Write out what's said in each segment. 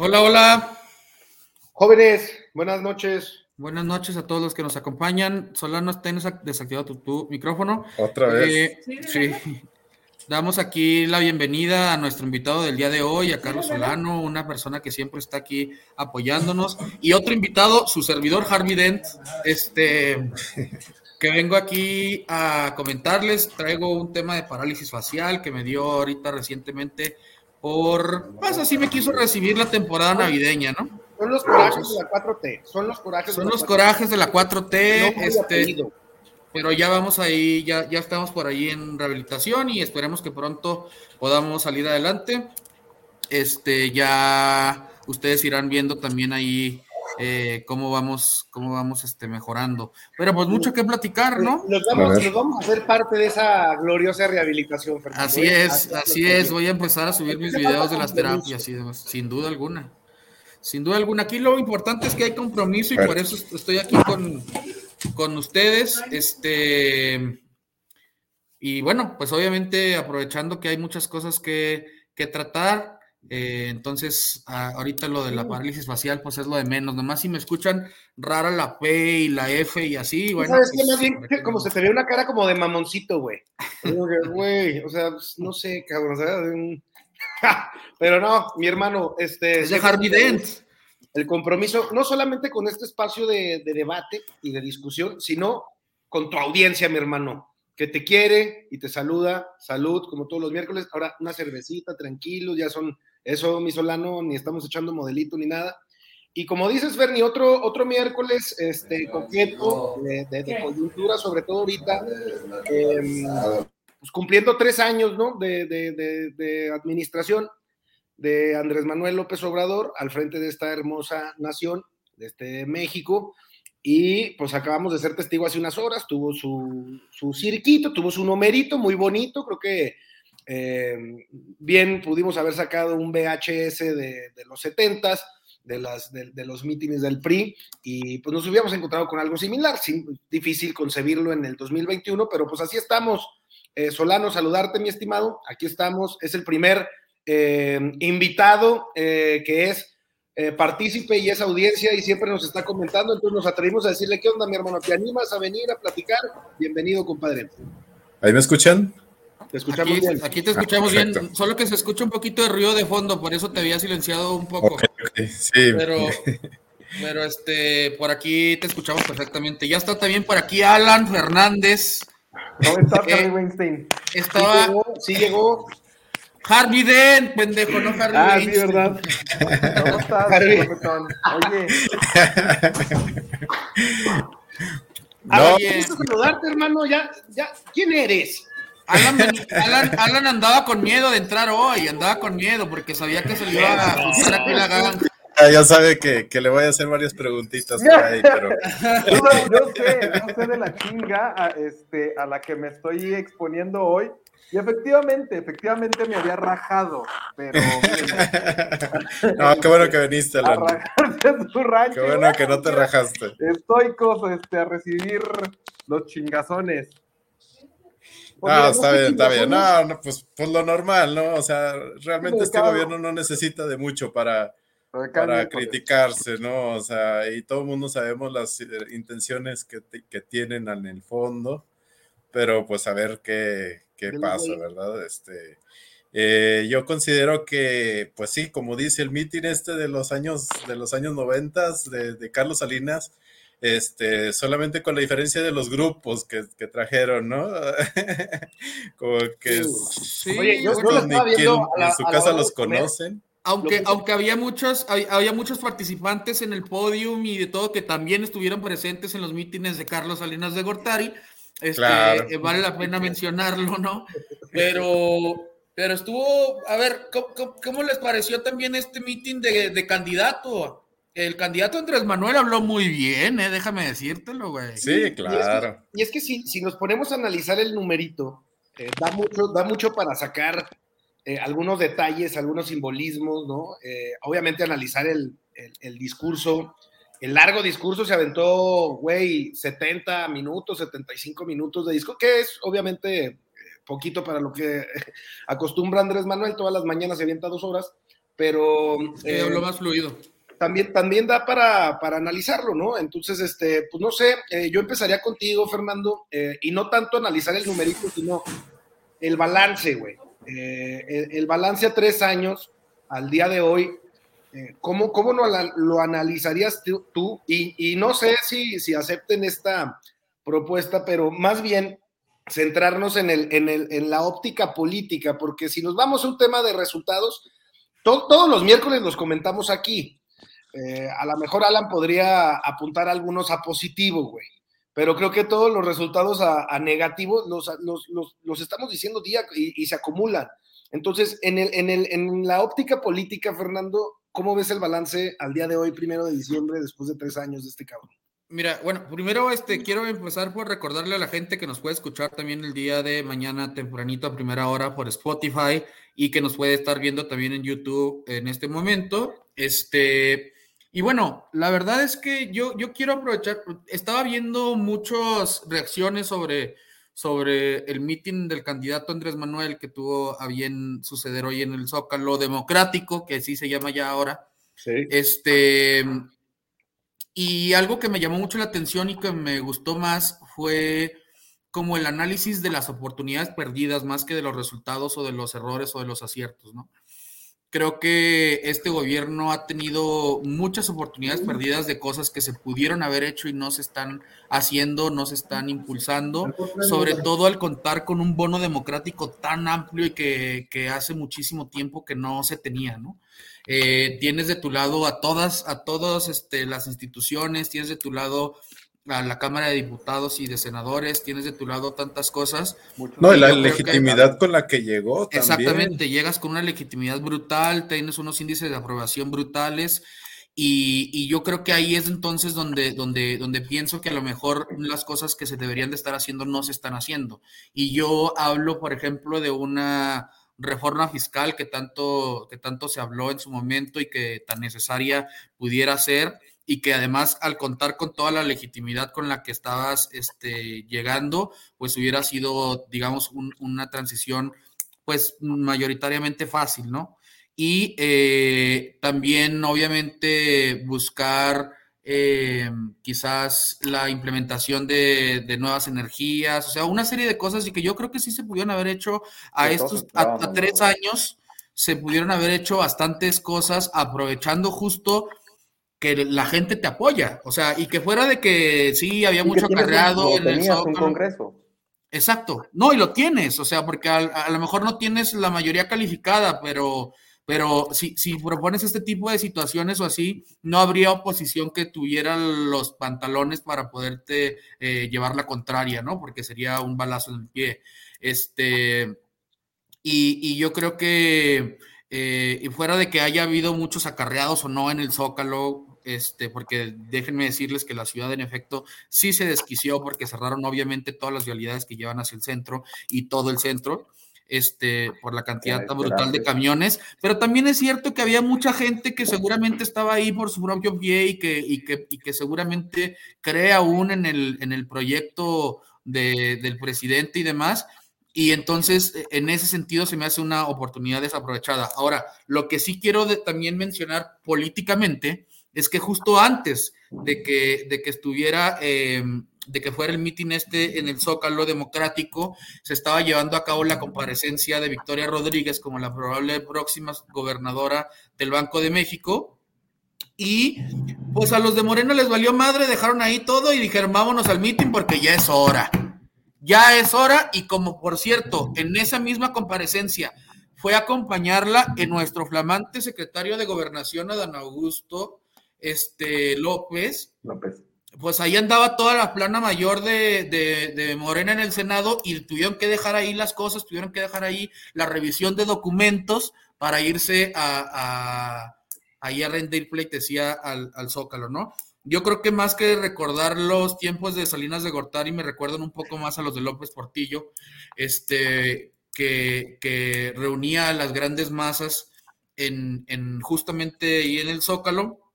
Hola, hola. Jóvenes, buenas noches. Buenas noches a todos los que nos acompañan. Solano, tienes desactivado tu, micrófono. Otra vez. Eh, sí, Damos aquí la bienvenida a nuestro invitado del día de hoy, a Carlos Solano, una persona que siempre está aquí apoyándonos. Y otro invitado, su servidor Harvey Dent, este, que vengo aquí a comentarles. Traigo un tema de parálisis facial que me dio ahorita recientemente por, pues así me quiso recibir la temporada navideña, ¿no? Son los corajes de la 4T, son los corajes son de la los 4T. corajes de la 4T, este, pero ya vamos ahí, ya, ya estamos por ahí en rehabilitación y esperemos que pronto podamos salir adelante. Este, ya ustedes irán viendo también ahí eh, cómo vamos, cómo vamos este, mejorando. Pero pues mucho que platicar, ¿no? Nos vamos, a, vamos a hacer parte de esa gloriosa rehabilitación, Fernando. Así ¿eh? es, así es. Voy a empezar a subir mis videos de las terapias sin duda alguna. Sin duda alguna. Aquí lo importante es que hay compromiso y por eso estoy aquí con, con ustedes. Este. Y bueno, pues obviamente aprovechando que hay muchas cosas que, que tratar, eh, entonces, ahorita lo de la parálisis facial, pues es lo de menos. Nomás si me escuchan rara la P y la F y así, bueno. ¿Sabes pues, como se te ve una cara como de mamoncito, güey. Güey, o sea, pues, no sé, cabrón, ¿sabes? Pero no, mi hermano, este. Es de Harvey Dent. El compromiso, no solamente con este espacio de, de debate y de discusión, sino con tu audiencia, mi hermano que te quiere y te saluda, salud, como todos los miércoles. Ahora una cervecita, tranquilo, ya son eso, mi Solano, ni estamos echando modelito ni nada. Y como dices, Ferni, otro, otro miércoles este, coqueto de, coyuntura, sobre todo ahorita, em, pues cumpliendo tres años ¿no? de, de, administración de Andrés Manuel López Obrador al frente de esta hermosa nación, de este México. Y pues acabamos de ser testigo hace unas horas, tuvo su, su cirquito, tuvo su numerito muy bonito, creo que eh, bien, pudimos haber sacado un VHS de, los 70 de, las, de, los mítines del PRI, y pues nos hubiéramos encontrado con algo similar. difícil concebirlo en el 2021, pero pues así estamos. Eh, Solano, saludarte, mi estimado. Aquí estamos. Es el primer eh, invitado que es partícipe y es audiencia y siempre nos está comentando. Entonces nos atrevimos a decirle: ¿Qué onda, mi hermano? ¿Te animas a venir a platicar? Bienvenido, compadre. ¿Ahí me escuchan? Te escuchamos aquí, bien. Aquí te escuchamos bien, solo que se escucha un poquito de ruido de fondo, por eso te había silenciado un poco. Sí. Pero, pero este, por aquí te escuchamos perfectamente. Ya está también por aquí Alan Fernández. ¿Cómo está, eh, Weinstein? Estaba. Sí llegó. Harvey Dent, pendejo, no Harvey Ah, sí, ¿verdad? ¿Cómo estás, Oye. No. Oye. saludarte, hermano. Ya, ya. ¿Quién eres? Alan, andaba con miedo de entrar hoy, andaba con miedo porque sabía que se le iba a cruzar aquí la gana. Ya sabe que, que, le voy a hacer varias preguntitas ahí, pero... yo, sé, yo sé de la chinga a, este, a la que me estoy exponiendo hoy. Y efectivamente, efectivamente me había rajado, pero... no, qué bueno que viniste, Alan. Qué bueno que no te rajaste. Estoy cosa, este, a recibir los chingazones. No, está bien, está bien. No, no pues, pues, lo normal, ¿no? O sea, realmente este gobierno no necesita de mucho para, para criticarse, ¿no? O sea, y todo el mundo sabemos las eh, intenciones que, que, tienen en el fondo, pero pues a ver qué, qué pasa, ¿verdad? Este, eh, yo considero que, pues sí, como dice el mitin este de los años, de los años noventas de, de Carlos Salinas, este, solamente con la diferencia de los grupos que, trajeron, ¿no? Como que sí, Oye, yo, en su casa los conocen. Aunque, aunque había muchos, había muchos participantes en el podium y de todo que también estuvieron presentes en los mítines de Carlos Salinas de Gortari, este, eh, vale la pena mencionarlo, ¿no? Pero, pero estuvo, a ver, ¿cómo, les pareció también este mítin de, de candidato? El candidato Andrés Manuel habló muy bien, ¿eh? déjame decírtelo, güey. Sí, claro. Y es que, si, si, nos ponemos a analizar el numerito, eh, da, mucho, da mucho para sacar eh, algunos detalles, algunos simbolismos, ¿no? Eh, obviamente analizar el, el, discurso, el largo discurso se aventó, güey, 70 minutos, 75 minutos de disco, que es obviamente poquito para lo que acostumbra Andrés Manuel, todas las mañanas se avienta dos horas, pero... Eh, lo más fluido. También, también da para, para, analizarlo, ¿no? Entonces, este, pues no sé, eh, yo empezaría contigo, Fernando, eh, y no tanto analizar el numerito, sino el balance, güey. El, el, balance a tres años, al día de hoy, ¿cómo, cómo lo, lo, analizarías tú? Y, y, no sé si, si acepten esta propuesta, pero más bien centrarnos en, el, en, el, en la óptica política, porque si nos vamos a un tema de resultados, todos los miércoles los comentamos aquí. Eh, a lo mejor Alan podría apuntar algunos a positivo, güey, pero creo que todos los resultados a, negativos los, los, los, estamos diciendo día y, y, se acumulan. Entonces, en, el, en, el, en la óptica política, Fernando, ¿cómo ves el balance al día de hoy, primero de diciembre, después de tres años de este cabrón? Mira, bueno, primero este, quiero empezar por recordarle a la gente que nos puede escuchar también el día de mañana tempranito a primera hora por Spotify y que nos puede estar viendo también en YouTube en este momento. Este, y bueno, la verdad es que yo, yo quiero aprovechar, estaba viendo muchas reacciones sobre, sobre el meeting del candidato Andrés Manuel que tuvo a bien suceder hoy en el Zócalo Democrático, que así se llama ya ahora. Sí. Este, y algo que me llamó mucho la atención y que me gustó más fue como el análisis de las oportunidades perdidas más que de los resultados o de los errores o de los aciertos, ¿no? Creo que este gobierno ha tenido muchas oportunidades perdidas de cosas que se pudieron haber hecho y no se están haciendo, no se están impulsando, sobre todo al contar con un bono democrático tan amplio y que, que hace muchísimo tiempo que no se tenía, ¿no? Eh, tienes de tu lado a todas, a todas este, las instituciones, tienes de tu lado a la Cámara de Diputados y de Senadores, tienes de tu lado tantas cosas. No, y la legitimidad con la que llegó. También. Exactamente, llegas con una legitimidad brutal, tienes unos índices de aprobación brutales. Y, yo creo que ahí es entonces donde, donde, donde pienso que a lo mejor las cosas que se deberían de estar haciendo no se están haciendo. Y yo hablo, por ejemplo, de una reforma fiscal que tanto, que tanto se habló en su momento y que tan necesaria pudiera ser y que además al contar con toda la legitimidad con la que estabas este, llegando, pues hubiera sido, digamos, una transición pues mayoritariamente fácil, ¿no? Y eh, también, obviamente, buscar eh, quizás la implementación de, nuevas energías, o sea, una serie de cosas y que yo creo que sí se pudieron haber hecho a estos, a, tres años, se pudieron haber hecho bastantes cosas aprovechando justo que la gente te apoya, o sea, y que fuera de que sí había mucho acarreado en el Congreso. Exacto, no, y lo tienes, o sea, porque a lo mejor no tienes la mayoría calificada, pero pero si, si propones este tipo de situaciones o así, no habría oposición que tuviera los pantalones para poderte eh, llevar la contraria, ¿no? Porque sería un balazo en el pie. Este, y, yo creo que, eh, y fuera de que haya habido muchos acarreados o no en el Zócalo, este, porque déjenme decirles que la ciudad en efecto sí se desquició porque cerraron obviamente todas las vialidades que llevan hacia el centro y todo el centro este, por la cantidad tan brutal de camiones, pero también es cierto que había mucha gente que seguramente estaba ahí por su propio pie y que, y que, y que seguramente cree aún en el, en el proyecto de, del presidente y demás. Y entonces, e, en ese sentido, se me hace una oportunidad desaprovechada. Ahora, lo que sí quiero también mencionar políticamente es que justo antes de que, de que estuviera eh, de que fuera el mitin este en el Zócalo Democrático, se estaba llevando a cabo la comparecencia de Victoria Rodríguez como la probable próxima gobernadora del Banco de México. Y pues a los de Moreno les valió madre, dejaron ahí todo y dijeron vámonos al mitin porque ya es hora. Ya es hora y como por cierto, en esa misma comparecencia fue a acompañarla en nuestro flamante secretario de gobernación, Adán Augusto este, López. López pues ahí andaba toda la plana mayor de, Morena en el Senado y tuvieron que dejar ahí las cosas, tuvieron que dejar ahí la revisión de documentos para irse a, ahí a rendir pleitesía al, al Zócalo, ¿no? Yo creo que más que recordar los tiempos de Salinas de Gortari, me recuerdan un poco más a los de López Portillo, este, que, que reunía a las grandes masas en, en justamente ahí en el Zócalo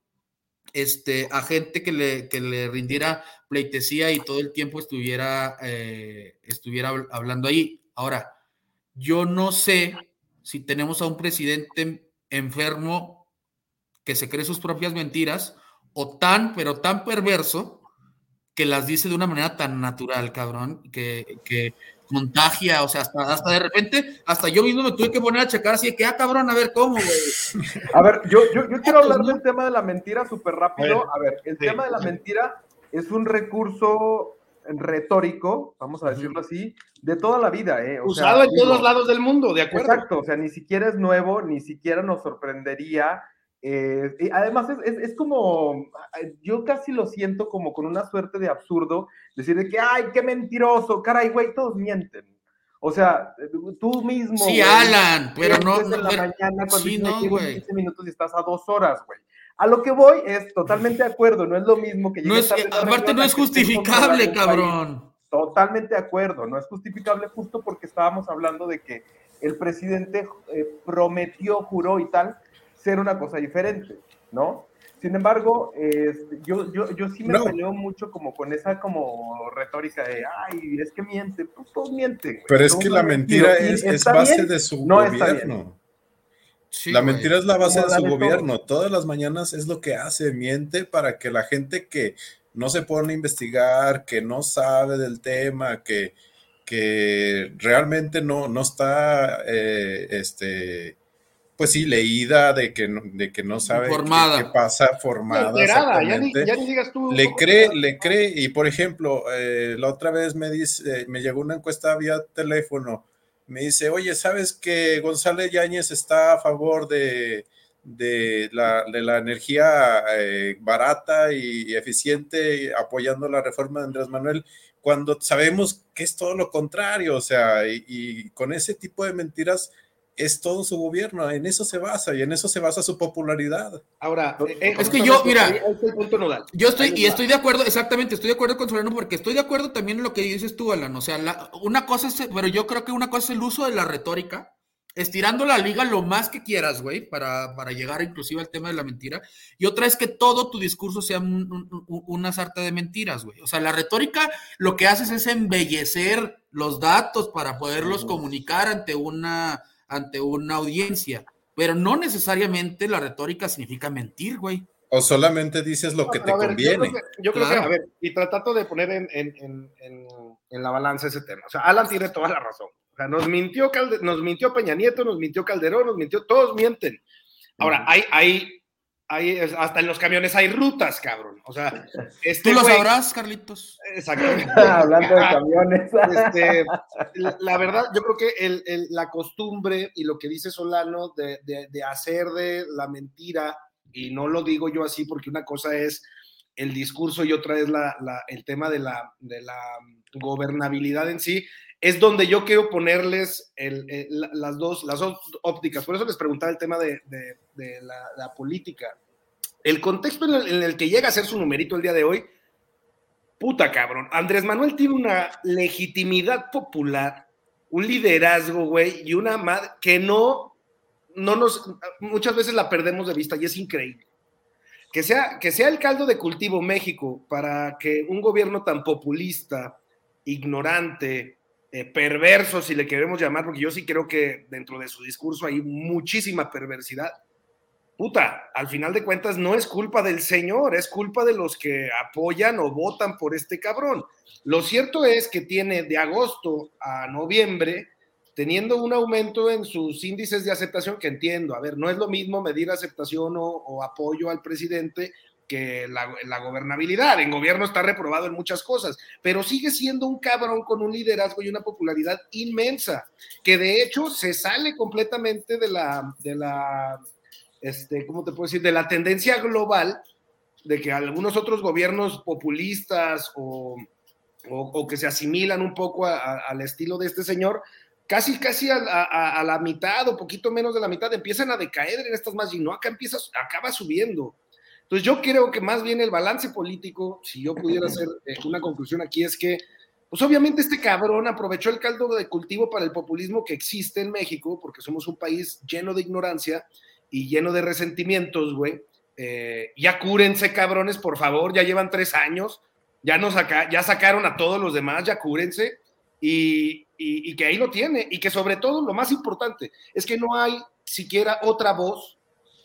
este, a gente que le, que le rindiera pleitesía y todo el tiempo estuviera, eh, estuviera hablando ahí. Ahora, yo no sé si tenemos a un presidente enfermo que se cree sus propias mentiras o tan, pero tan perverso que las dice de una manera tan natural, cabrón, que, que contagia, o sea, hasta, hasta de repente, hasta yo mismo me tuve que poner a checar así de que, ah, cabrón, a ver cómo, güey. A ver, yo, yo, yo quiero hablar del tema de la mentira súper rápido. A ver, el tema de la mentira es un recurso retórico, vamos a decirlo así, de toda la vida. ¿eh? Usado en todos lados del mundo, de acuerdo. Exacto, o sea, ni siquiera es nuevo, ni siquiera nos sorprendería. Eh, y además es, es, como, yo casi lo siento como con una suerte de absurdo, decir de que, ay, qué mentiroso, caray, güey, todos mienten. O sea, tú mismo. Sí, Alan, pero no. En la mañana cuando sí, no, 15 minutos y estás a dos horas, güey. A lo que voy es totalmente de acuerdo, no es lo mismo que no es, Aparte no es justificable, cabrón. Totalmente de acuerdo, no es justificable justo porque estábamos hablando de que el presidente eh, prometió, juró y tal, ser una cosa diferente, ¿no? Sin embargo, yo, yo, yo, sí me peleo mucho como con esa como retórica de, ay, es que miente, pues todos mienten. Pero es que la mentira es, es base de su no gobierno. La mentira es la base de su gobierno. Todas las mañanas es lo que hace, miente para que la gente que no se pone a investigar, que no sabe del tema, que, que realmente no, no está, eh, este, pues sí, leída, de que no, de que no sabe qué, pasa, formada. le cree, le cree, y por ejemplo, eh, la otra vez me dice, me llegó una encuesta vía teléfono me dice, oye, ¿sabes que González Yáñez está a favor de, de, la, energía eh, barata y eficiente, apoyando la reforma de Andrés Manuel, cuando sabemos que es todo lo contrario? O sea, y con ese tipo de mentiras es todo su gobierno, en eso se basa y en eso se basa su popularidad. Ahora, eh, eh, es que yo, mira, yo estoy y estoy de acuerdo, exactamente, estoy de acuerdo con Solano porque estoy de acuerdo también en lo que dices tú, Alan, o sea, una cosa es, pero yo creo que una cosa es el uso de la retórica, estirando la liga lo más que quieras, güey, para, para llegar inclusive al tema de la mentira, y otra es que todo tu discurso sea una sarta de mentiras, güey. O sea, la retórica lo que haces es embellecer los datos para poderlos comunicar ante una ante una audiencia, pero no necesariamente la retórica significa mentir, güey. O solamente dices lo que te conviene. Yo creo, que, a ver, y tratando de poner en, en, en, en, la balanza ese tema. O sea, Alan tiene toda la razón. O sea, nos mintió, nos mintió Peña Nieto, nos mintió Calderón, nos mintió, todos mienten. Ahora, hay, hay hasta en los camiones hay rutas, cabrón. O sea, este tú lo sabrás, Carlitos. Exactamente. Hablando de camiones. Este, la, verdad, yo creo que la costumbre y lo que dice Solano de, hacer de la mentira, y no lo digo yo así porque una cosa es el discurso y otra es el tema de la, de la gobernabilidad en sí, es donde yo quiero ponerles las, dos, las ópticas. Por eso les preguntaba el tema de, la, política. El contexto en el, que llega a ser su numerito el día de hoy, puta cabrón. Andrés Manuel tiene una legitimidad popular, un liderazgo, güey, y una madre que no, no nos, muchas veces la perdemos de vista y es increíble. Que sea, que sea el caldo de cultivo México para que un gobierno tan populista, ignorante, eh, perverso, si le queremos llamar, porque yo sí creo que dentro de su discurso hay muchísima perversidad. Puta, al final de cuentas no es culpa del señor, es culpa de los que apoyan o votan por este cabrón. Lo cierto es que tiene de agosto a noviembre teniendo un aumento en sus índices de aceptación, que entiendo, a ver, no es lo mismo medir aceptación o apoyo al presidente que la, gobernabilidad. En gobierno está reprobado en muchas cosas, pero sigue siendo un cabrón con un liderazgo y una popularidad inmensa, que de hecho se sale completamente de la, de la, este, ¿cómo te puedo decir? De la tendencia global de que algunos otros gobiernos populistas o, o, que se asimilan un poco al estilo de este señor, casi, casi a, a, la mitad o poquito menos de la mitad empiezan a decaer en estas más y no acá empieza, acaba subiendo. Entonces yo creo que más bien el balance político, si yo pudiera hacer eh, una conclusión aquí, es que, pues obviamente este cabrón aprovechó el caldo de cultivo para el populismo que existe en México, porque somos un país lleno de ignorancia y lleno de resentimientos, güey. Eh, ya cúrense, cabrones, por favor, ya llevan tres años, ya, nos saca, ya sacaron a todos los demás, ya cúrense, y, y que ahí lo tiene, y que sobre todo lo más importante es que no hay siquiera otra voz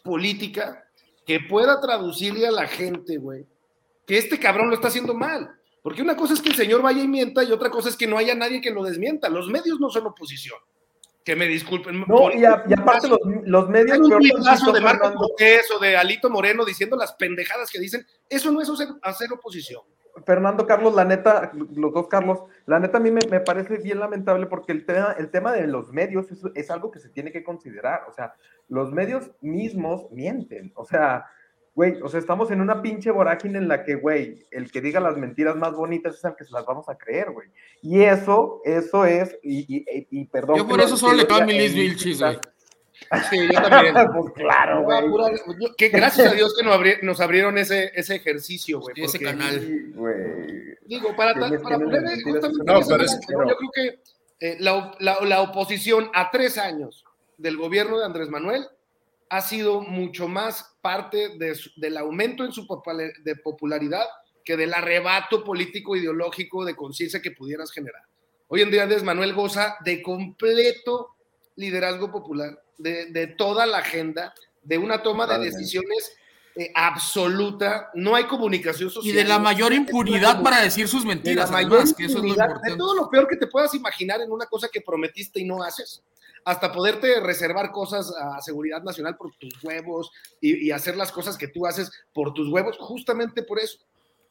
política que pueda traducirle a la gente, güey, que este cabrón lo está haciendo mal. Porque una cosa es que el señor vaya y mienta y otra cosa es que no haya nadie que lo desmienta. Los medios no son oposición. Que me disculpen. No, y, aparte los, los, medios... Un de Marco Cortés o de Alito Moreno diciendo las pendejadas que dicen, eso no es hacer oposición. Fernando Carlos, la neta, los dos Carlos, la neta a mí me, parece bien lamentable porque el tema, el tema de los medios es, algo que se tiene que considerar. O sea, los medios mismos mienten. O sea, güey, o sea, estamos en una pinche vorágine en la que, güey, el que diga las mentiras más bonitas es el que se las vamos a creer, güey. Y eso, eso es, y, y, perdón. Yo por eso solo le cambio mi Liz Vilchis, güey. Sí, yo también. pues claro, güey. Que gracias a Dios que nos, abrieron ese, ese ejercicio, güey. Ese canal. Digo, para, para poner justamente. No, pero es, yo creo que eh, la, la, la, oposición a tres años del gobierno de Andrés Manuel ha sido mucho más parte de del aumento en su de popularidad que del arrebato político ideológico de conciencia que pudieras generar. Hoy en día Andrés Manuel goza de completo liderazgo popular de, toda la agenda, de una toma de decisiones eh, absoluta, no hay comunicación social. Y de la mayor impunidad para decir sus mentiras, además, que eso es lo importante. De todo lo peor que te puedas imaginar en una cosa que prometiste y no haces, hasta poderte reservar cosas a seguridad nacional por tus huevos y, hacer las cosas que tú haces por tus huevos, justamente por eso,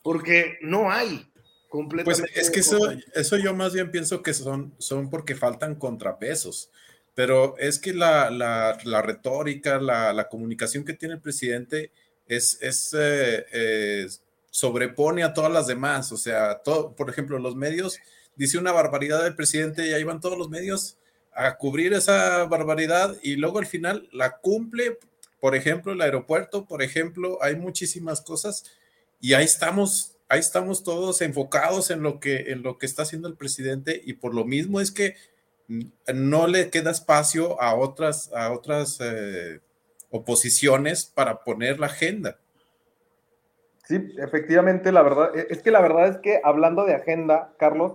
porque no hay. Completamente pues es que eso, eso yo más bien pienso que son, son porque faltan contrapesos pero es que la, la, retórica, la, la, comunicación que tiene el presidente es, es eh, sobrepone a todas las demás. O sea, todo, por ejemplo, los medios, dice una barbaridad del presidente y ahí van todos los medios a cubrir esa barbaridad y luego al final la cumple, por ejemplo, el aeropuerto, por ejemplo, hay muchísimas cosas y ahí estamos, ahí estamos todos enfocados en lo que, en lo que está haciendo el presidente y por lo mismo es que no le queda espacio a otras, a otras eh, oposiciones para poner la agenda. Sí, efectivamente, la verdad, e, es que la verdad es que hablando de agenda, Carlos,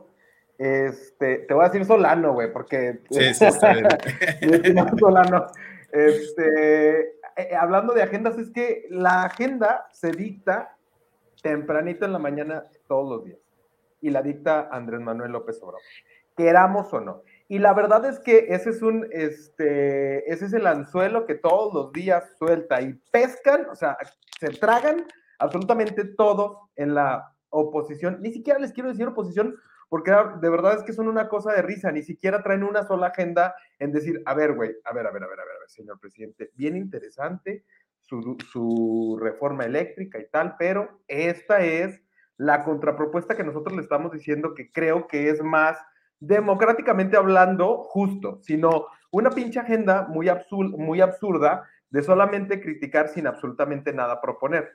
este, te voy a decir Solano, güey, porque... Sí, sí, está bien. Solano. Este, eh, eh, hablando de agendas, es que la agenda se dicta tempranito en la mañana todos los días. Y la dicta Andrés Manuel López Obrador. Queramos o no. Y la verdad es que ese es un, este, ese es el anzuelo que todos los días suelta y pescan, o sea, se tragan absolutamente todos en la oposición. Ni siquiera les quiero decir oposición, porque de verdad es que son una cosa de risa, ni siquiera traen una sola agenda en decir, a ver, güey, a ver, a ver, a ver, a ver, señor presidente, bien interesante su, su reforma eléctrica y tal, pero esta es la contrapropuesta que nosotros le estamos diciendo que creo que es más democráticamente hablando, justo, sino una pinche agenda muy, muy absurda de solamente criticar sin absolutamente nada proponer.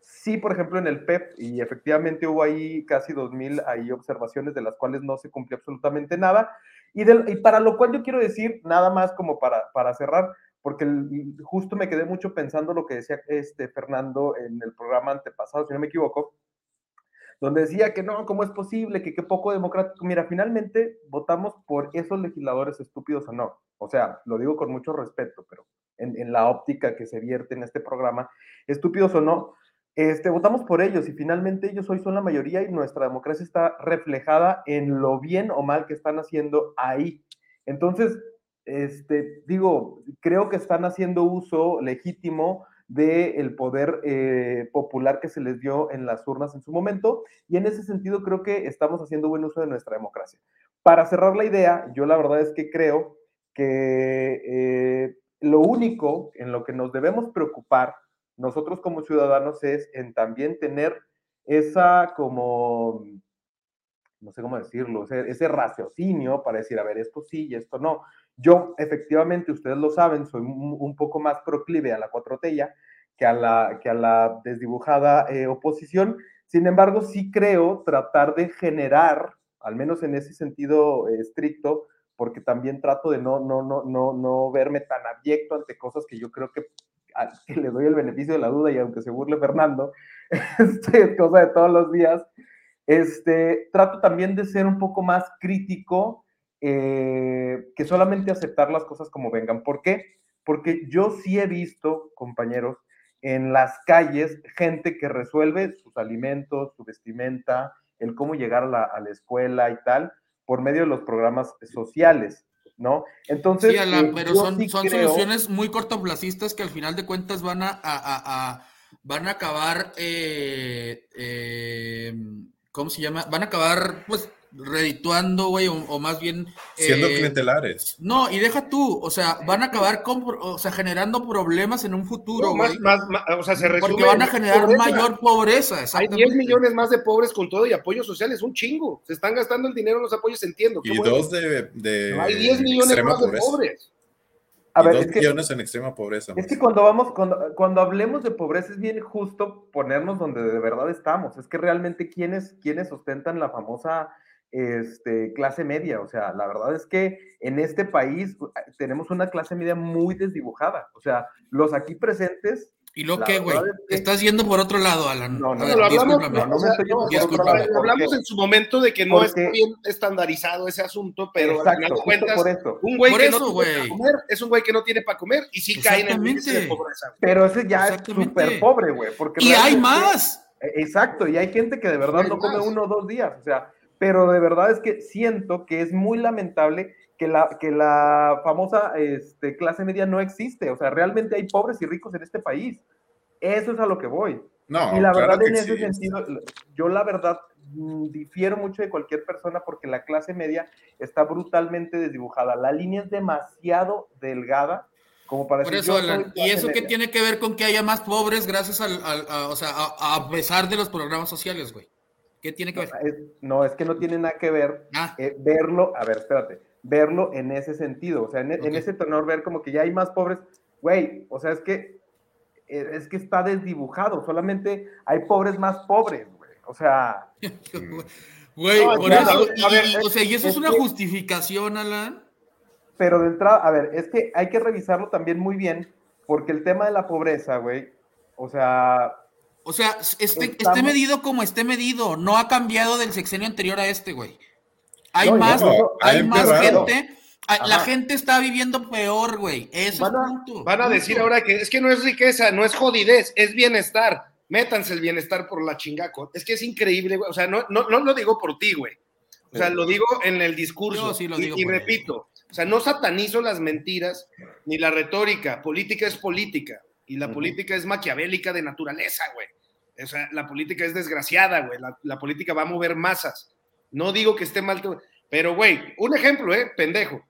Sí, por ejemplo, en el PEP, y efectivamente hubo ahí casi 2.000 ahí observaciones de las cuales no se cumplió absolutamente nada, y, y para lo cual yo quiero decir, nada más como para, para cerrar, porque justo me quedé mucho pensando lo que decía este Fernando en el programa antepasado, si no me equivoco, donde decía que no, ¿cómo es posible? Que qué poco democrático. Mira, finalmente votamos por esos legisladores estúpidos o no. O sea, lo digo con mucho respeto, pero en, la óptica que se vierte en este programa, estúpidos o no, este, votamos por ellos y finalmente ellos hoy son la mayoría y nuestra democracia está reflejada en lo bien o mal que están haciendo ahí. Entonces, este, digo, creo que están haciendo uso legítimo del poder eh, popular que se les dio en las urnas en su momento, y en ese sentido creo que estamos haciendo buen uso de nuestra democracia. Para cerrar la idea, yo la verdad es que creo que eh, lo único en lo que nos debemos preocupar nosotros como ciudadanos es en también tener esa como, no sé cómo decirlo, ese, ese raciocinio para decir, a ver, esto sí y esto no. Yo, efectivamente, ustedes lo saben, soy un poco más proclive a la cuatrotella que a la, que a la desdibujada eh, oposición. Sin embargo, sí creo tratar de generar, al menos en ese sentido eh, estricto, porque también trato de no, no, no, no, no verme tan abyecto ante cosas que yo creo que, que le doy el beneficio de la duda y aunque se burle Fernando, este, es cosa de todos los días, este, trato también de ser un poco más crítico eh, que solamente aceptar las cosas como vengan. ¿Por qué? porque yo sí he visto, compañeros, en las calles gente que resuelve sus alimentos, su vestimenta, el cómo llegar a la, a la escuela y tal, por medio de los programas sociales. ¿no? Entonces. Sí, eh, pero son, son soluciones muy cortoplacistas que al final de cuentas van a, a, van a acabar, eh, eh, ¿cómo se llama? Van a acabar, pues, redituando, güey, o, más bien... Siendo eh, clientelares. No, y deja tú, o sea, van a acabar con, o sea, generando problemas en un futuro, güey. más, más, o sea, se resume Porque van a generar mayor pobreza. Hay 10 millones más de pobres con todo y apoyos sociales, un chingo. Se están gastando el dinero en los apoyos, entiendo. Y dos de, de, Hay 10 millones más de pobres. A ver, dos millones en extrema pobreza. Es que cuando vamos, cuando, cuando hablemos de pobreza es bien justo ponernos donde de verdad estamos. Es que realmente quienes, quienes ostentan la famosa este, clase media. O sea, la verdad es que en este país tenemos una clase media muy desdibujada. O sea, los aquí presentes. ¿Y lo que, güey? Estás yendo por otro lado, Alan. No, no, lo hablamos, no, no me estoy yendo Hablamos en su momento de que no está bien estandarizado ese asunto, pero exacto, al cuentas, un güey que no tiene comer es un güey que no tiene para comer y sí cae en el de pobreza. Pero ese ya es súper pobre, güey. Y hay más. Exacto, y hay gente que de verdad no come uno o dos días. O sea, pero de verdad es que siento que es muy lamentable que la, que la famosa este, clase media no existe. O sea, realmente hay pobres y ricos en este país. Eso es a lo que voy. No, y la verdad, en ese sentido, yo la verdad mm, difiero mucho de cualquier persona porque la clase media está brutalmente desdibujada. La línea es demasiado delgada como para Por eso, ¿y eso qué tiene que ver con que haya más pobres gracias al, o sea, a pesar de los programas sociales, güey? ¿Qué tiene que ver? no, es que no tiene nada que ver ah. eh, verlo, a ver, espérate, verlo en ese sentido, o sea, en, ese tenor ver como que ya hay más pobres, güey, o sea, es que eh, es que está desdibujado, solamente hay pobres más pobres, güey, o sea... Güey, por eso, o sea, y eso es, una justificación, Alan. Pero de entrada, a ver, es que hay que revisarlo también muy bien, porque el tema de la pobreza, güey, o sea, o sea, esté medido como esté medido, no ha cambiado del sexenio anterior a este, güey. Hay más, hay más gente. La gente está viviendo peor, güey. Eso van a, Van a decir ahora que es que no es riqueza, no es jodidez, es bienestar. Métanse el bienestar por la chingaco. Es que es increíble, güey. O sea, no, no, no lo digo por ti, güey. O sea, lo digo en el discurso. Sí lo digo y, y repito, o sea, no satanizo las mentiras ni la retórica. Política es política. Y la política es maquiavélica de naturaleza, güey. O sea, la política es desgraciada, güey. La, política va a mover masas. No digo que esté mal, pero, güey, un ejemplo, ¿eh? Pendejo.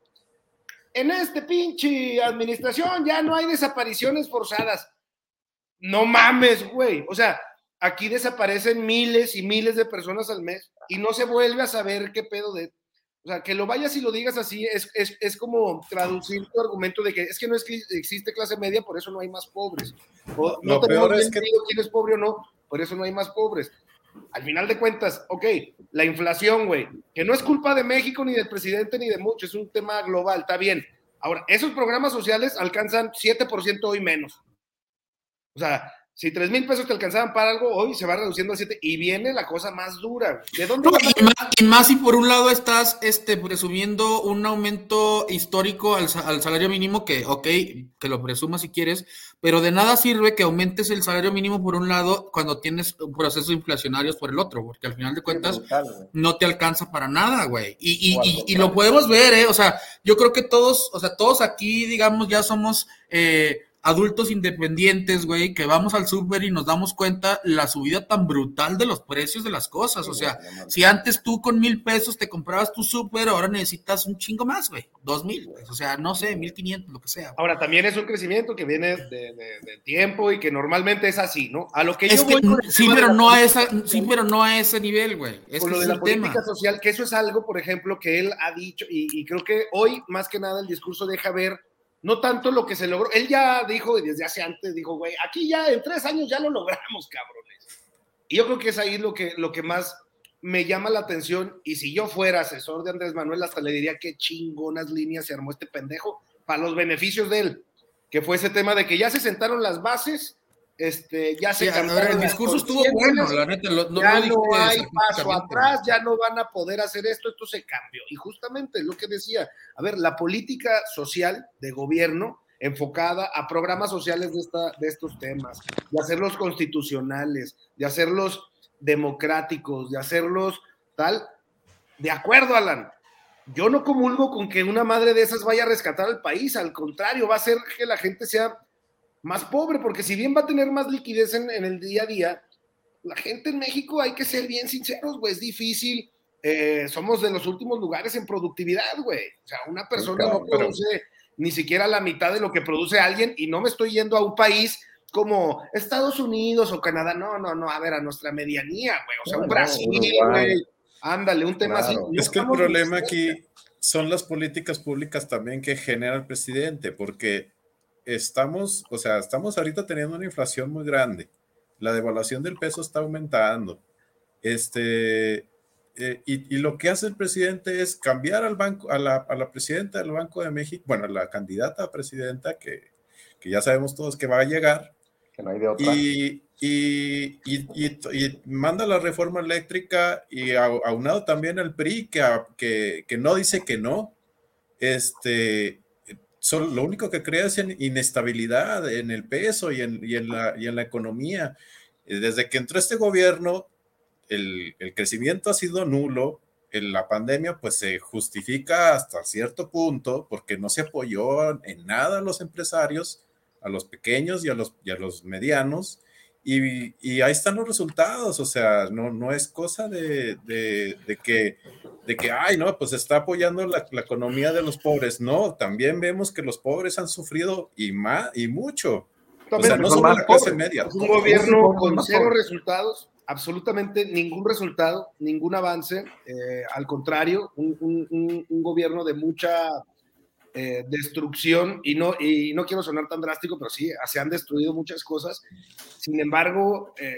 En este pinche administración ya no hay desapariciones forzadas. No mames, güey. O sea, aquí desaparecen miles y miles de personas al mes y no se vuelve a saber qué pedo de o sea, que lo vayas y lo digas así es, es, es, como traducir tu argumento de que es que no es que existe clase media, por eso no hay más pobres. O, no tenemos es que... quién es pobre o no, por eso no hay más pobres. Al final de cuentas, ok, la inflación, güey, que no es culpa de México ni del presidente ni de muchos, es un tema global, está bien. Ahora, esos programas sociales alcanzan 7% hoy menos. O sea, si tres mil pesos te alcanzaban para algo, hoy se va reduciendo a siete y viene la cosa más dura. ¿De dónde y, más, y, por un lado estás este, presumiendo un aumento histórico al, salario mínimo, que ok, que lo presumas si quieres, pero de nada sirve que aumentes el salario mínimo por un lado cuando tienes procesos inflacionarios por el otro, porque al final de cuentas no te alcanza para nada, güey. Y, y, y, lo podemos ver, ¿eh? O sea, yo creo que todos, o sea, todos aquí, digamos, ya somos... Eh, adultos independientes, güey, que vamos al súper y nos damos cuenta la subida tan brutal de los precios de las cosas. O sea, si antes tú con mil pesos te comprabas tu súper, ahora necesitas un chingo más, güey, dos mil, o sea, no sé, mil quinientos, lo que sea. Ahora, también es un crecimiento que viene de, tiempo y que normalmente es así, ¿no? A lo que yo voy sí, pero no a esa, sí, pero no a ese nivel, güey. Es con lo de la política social, que eso es algo, por ejemplo, que él ha dicho, y creo que hoy, más que nada, el discurso deja ver no tanto lo que se logró. Él ya dijo, desde hace antes, dijo, güey, aquí ya en tres años ya lo logramos, cabrones. Y yo creo que es ahí lo que, lo que más me llama la atención. Y si yo fuera asesor de Andrés Manuel, hasta le diría qué chingonas líneas se armó este pendejo para los beneficios de él. Que fue ese tema de que ya se sentaron las bases este, ya se El discurso estuvo bueno, la neta. ya no hay paso atrás, ya no van a poder hacer esto, esto se cambió. Y justamente lo que decía, a ver, la política social de gobierno enfocada a programas sociales de, esta, de estos temas, de hacerlos constitucionales, de hacerlos democráticos, de hacerlos tal. De acuerdo, Alan. Yo no comulgo con que una madre de esas vaya a rescatar al país, al contrario, va a hacer que la gente sea más pobre, porque si bien va a tener más liquidez en, el día a día, la gente en México, hay que ser bien sinceros, güey, es difícil. Eh, somos de los últimos lugares en productividad, güey. O sea, una persona no produce ni siquiera la mitad de lo que produce alguien y no me estoy yendo a un país como Estados Unidos o Canadá. No, no, no, a ver, a nuestra medianía, güey. O sea, un Brasil, güey. Ándale, un tema así. es que el problema aquí son las políticas públicas también que genera el presidente, porque estamos, o sea, estamos ahorita teniendo una inflación muy grande. La devaluación del peso está aumentando. Este, eh, y, lo que hace el presidente es cambiar al banco, a la, a la, presidenta del Banco de México, bueno, la candidata a presidenta que, que ya sabemos todos que va a llegar. Que no hay de otra. Y, y, y, manda la reforma eléctrica y aunado también al PRI que, que, que no dice que no. Este, lo único que crea es inestabilidad en el peso y en, y en, la, y economía. Desde que entró este gobierno, el, crecimiento ha sido nulo. La pandemia, pues se justifica hasta cierto punto porque no se apoyó en nada a los empresarios, a los pequeños y a los medianos. Y, y, ahí están los resultados, o sea, no, no es cosa de, de, de, que, de que, ay, no, pues está apoyando la, la, economía de los pobres. No, también vemos que los pobres han sufrido y, más, y mucho. o sea, no somos la clase media. un gobierno con cero resultados, absolutamente ningún resultado, ningún avance. Eh, al contrario, un, un, un, gobierno de mucha eh, destrucción, y no, y no quiero sonar tan drástico, pero sí, se han destruido muchas cosas. Sin embargo, eh,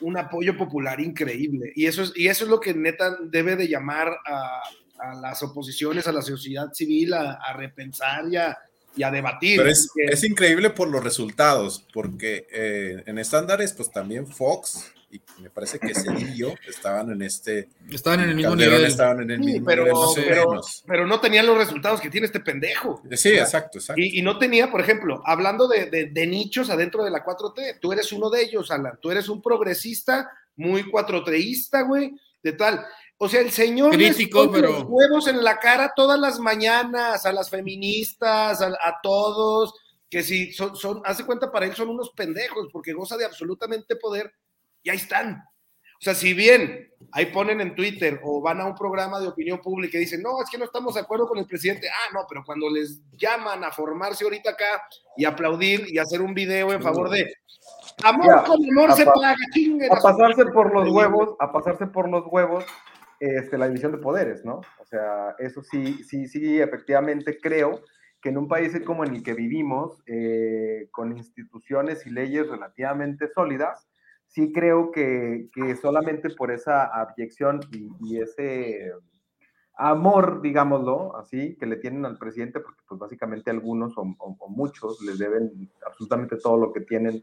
un apoyo popular increíble. Y eso, es, y eso es lo que neta debe de llamar a, a las oposiciones, a la sociedad civil a, a repensar y a, y a debatir. Pero es, es, increíble por los resultados, porque eh, en estándares, pues también Fox y me parece que Cedillo estaban en este. Estaban en el mismo nivel. Estaban en el sí, mismo pero, nivel, pero, pero, no tenían los resultados que tiene este pendejo. Sí, exacto, exacto. Y, y no tenía, por ejemplo, hablando de, de, de, nichos adentro de la 4T, tú eres uno de ellos, Alan. Tú eres un progresista muy 4Tista, güey, de tal. O sea, el señor Crítico, pero... los huevos en la cara todas las mañanas a las feministas, a, a todos, que si son, son, hace cuenta para él son unos pendejos, porque goza de absolutamente poder y ahí están. O sea, si bien ahí ponen en Twitter o van a un programa de opinión pública y dicen, no, es que no estamos de acuerdo con el presidente, ah, no, pero cuando les llaman a formarse ahorita acá y aplaudir y hacer un video en favor de amor ya, con amor se paga, chinguen. A pasarse por los huevos, a pasarse por los huevos, este, la división de poderes, ¿no? O sea, eso sí, sí, sí, efectivamente creo que en un país como en el que vivimos, eh, con instituciones y leyes relativamente sólidas, sí creo que, que solamente por esa abyección y, ese amor, digámoslo así, que le tienen al presidente, porque pues básicamente algunos o muchos les deben absolutamente todo lo que tienen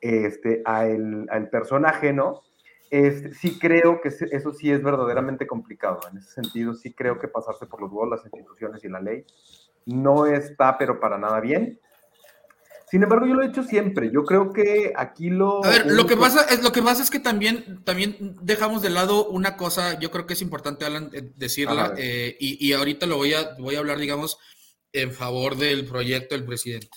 este, a el, al personaje, ¿no? Este, sí creo que eso sí es verdaderamente complicado. En ese sentido, sí creo que pasarse por los huevos las instituciones y la ley no está, pero para nada bien. Sin embargo, yo lo he hecho siempre. Yo creo que aquí lo. A ver, lo que pasa es, lo que pasa es que también, también dejamos de lado una cosa, yo creo que es importante, Alan, eh, decirla, eh, y, y, ahorita lo voy a, voy a hablar, digamos, en favor del proyecto del presidente.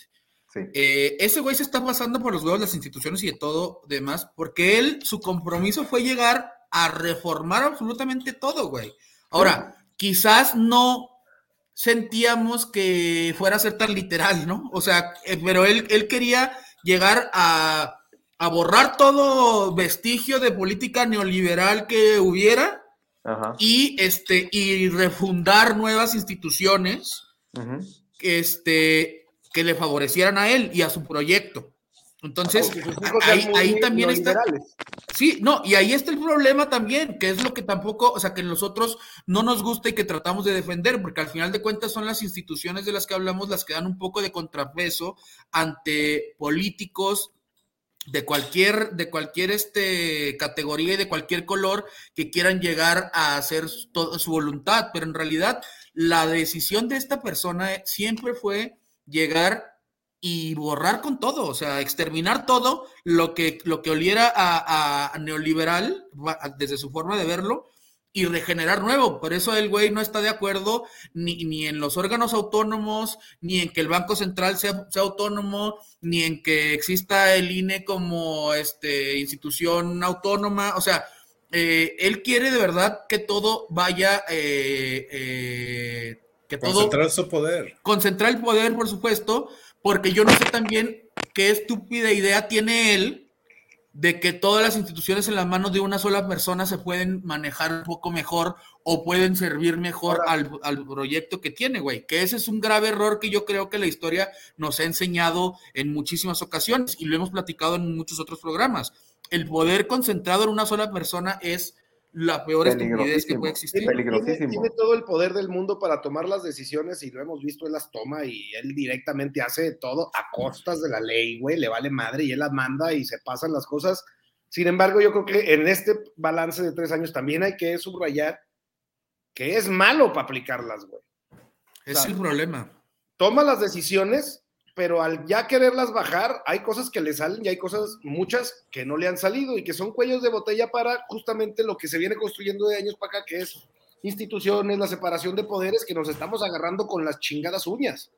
Sí. Eh, ese güey se está pasando por los huevos las instituciones y de todo demás, porque él, su compromiso fue llegar a reformar absolutamente todo, güey. Ahora, sí. quizás no sentíamos que fuera a ser tan literal, ¿no? O sea, eh, pero él, él quería llegar a, a, borrar todo vestigio de política neoliberal que hubiera Ajá. y este y refundar nuevas instituciones uh -huh. este, que le favorecieran a él y a su proyecto. Entonces, ahí, ahí, también está. Sí, no, y ahí está el problema también, que es lo que tampoco, o sea, que nosotros no nos gusta y que tratamos de defender, porque al final de cuentas son las instituciones de las que hablamos las que dan un poco de contrapeso ante políticos de cualquier, de cualquier este, categoría y de cualquier color que quieran llegar a hacer toda su voluntad, pero en realidad la decisión de esta persona siempre fue llegar y borrar con todo, o sea, exterminar todo lo que, lo que oliera a, neoliberal desde su forma de verlo y regenerar nuevo. Por eso el güey no está de acuerdo ni, ni, en los órganos autónomos, ni en que el Banco Central sea, sea, autónomo, ni en que exista el INE como este, institución autónoma. O sea, eh, él quiere de verdad que todo vaya... Eh, eh, que concentrar su poder. Concentrar el poder, por supuesto, porque yo no sé también qué estúpida idea tiene él de que todas las instituciones en las manos de una sola persona se pueden manejar un poco mejor o pueden servir mejor al, al, proyecto que tiene, güey. Que ese es un grave error que yo creo que la historia nos ha enseñado en muchísimas ocasiones y lo hemos platicado en muchos otros programas. El poder concentrado en una sola persona es la peor estupidez que puede existir. Tiene, todo el poder del mundo para tomar las decisiones y lo hemos visto, él las toma y él directamente hace todo a costas de la ley, güey, le vale madre y él las manda y se pasan las cosas. Sin embargo, yo creo que en este balance de tres años también hay que subrayar que es malo para aplicarlas, güey. Es el problema. Toma las decisiones pero al ya quererlas bajar, hay cosas que le salen y hay cosas, muchas, que no le han salido y que son cuellos de botella para justamente lo que se viene construyendo de años para acá, que es instituciones, la separación de poderes, que nos estamos agarrando con las chingadas uñas,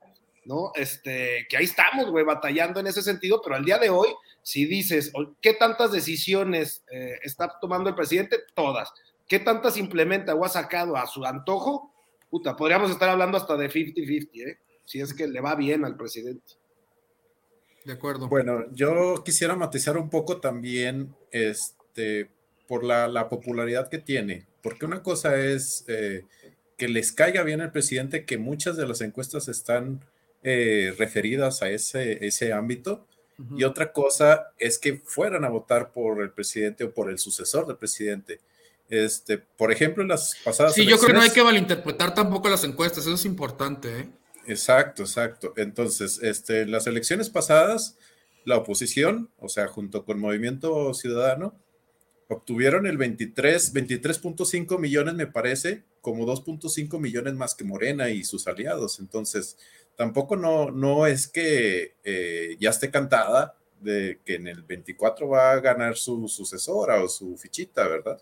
¿no? Este, que ahí estamos, güey, batallando en ese sentido, pero al día de hoy, si dices, ¿qué tantas decisiones eh, está tomando el presidente? Todas. ¿Qué tantas implementa o ha sacado a su antojo? Puta, podríamos estar hablando hasta de 50-50, ¿eh? Si es que le va bien al presidente. De acuerdo. Bueno, yo quisiera matizar un poco también este, por la, popularidad que tiene, porque una cosa es eh, que les caiga bien al presidente, que muchas de las encuestas están eh, referidas a ese, ese ámbito, y otra cosa es que fueran a votar por el presidente o por el sucesor del presidente. Este, por ejemplo, en las pasadas. Sí, yo creo que no hay que malinterpretar tampoco las encuestas, eso es importante. ¿eh? Exacto, exacto. Entonces, este, las elecciones pasadas, la oposición, o sea, junto con Movimiento Ciudadano, obtuvieron el 23, 23.5 millones, me parece, como 2.5 millones más que Morena y sus aliados. Entonces, tampoco no, no es que eh, ya esté cantada de que en el 24 va a ganar su sucesora o su fichita, ¿verdad?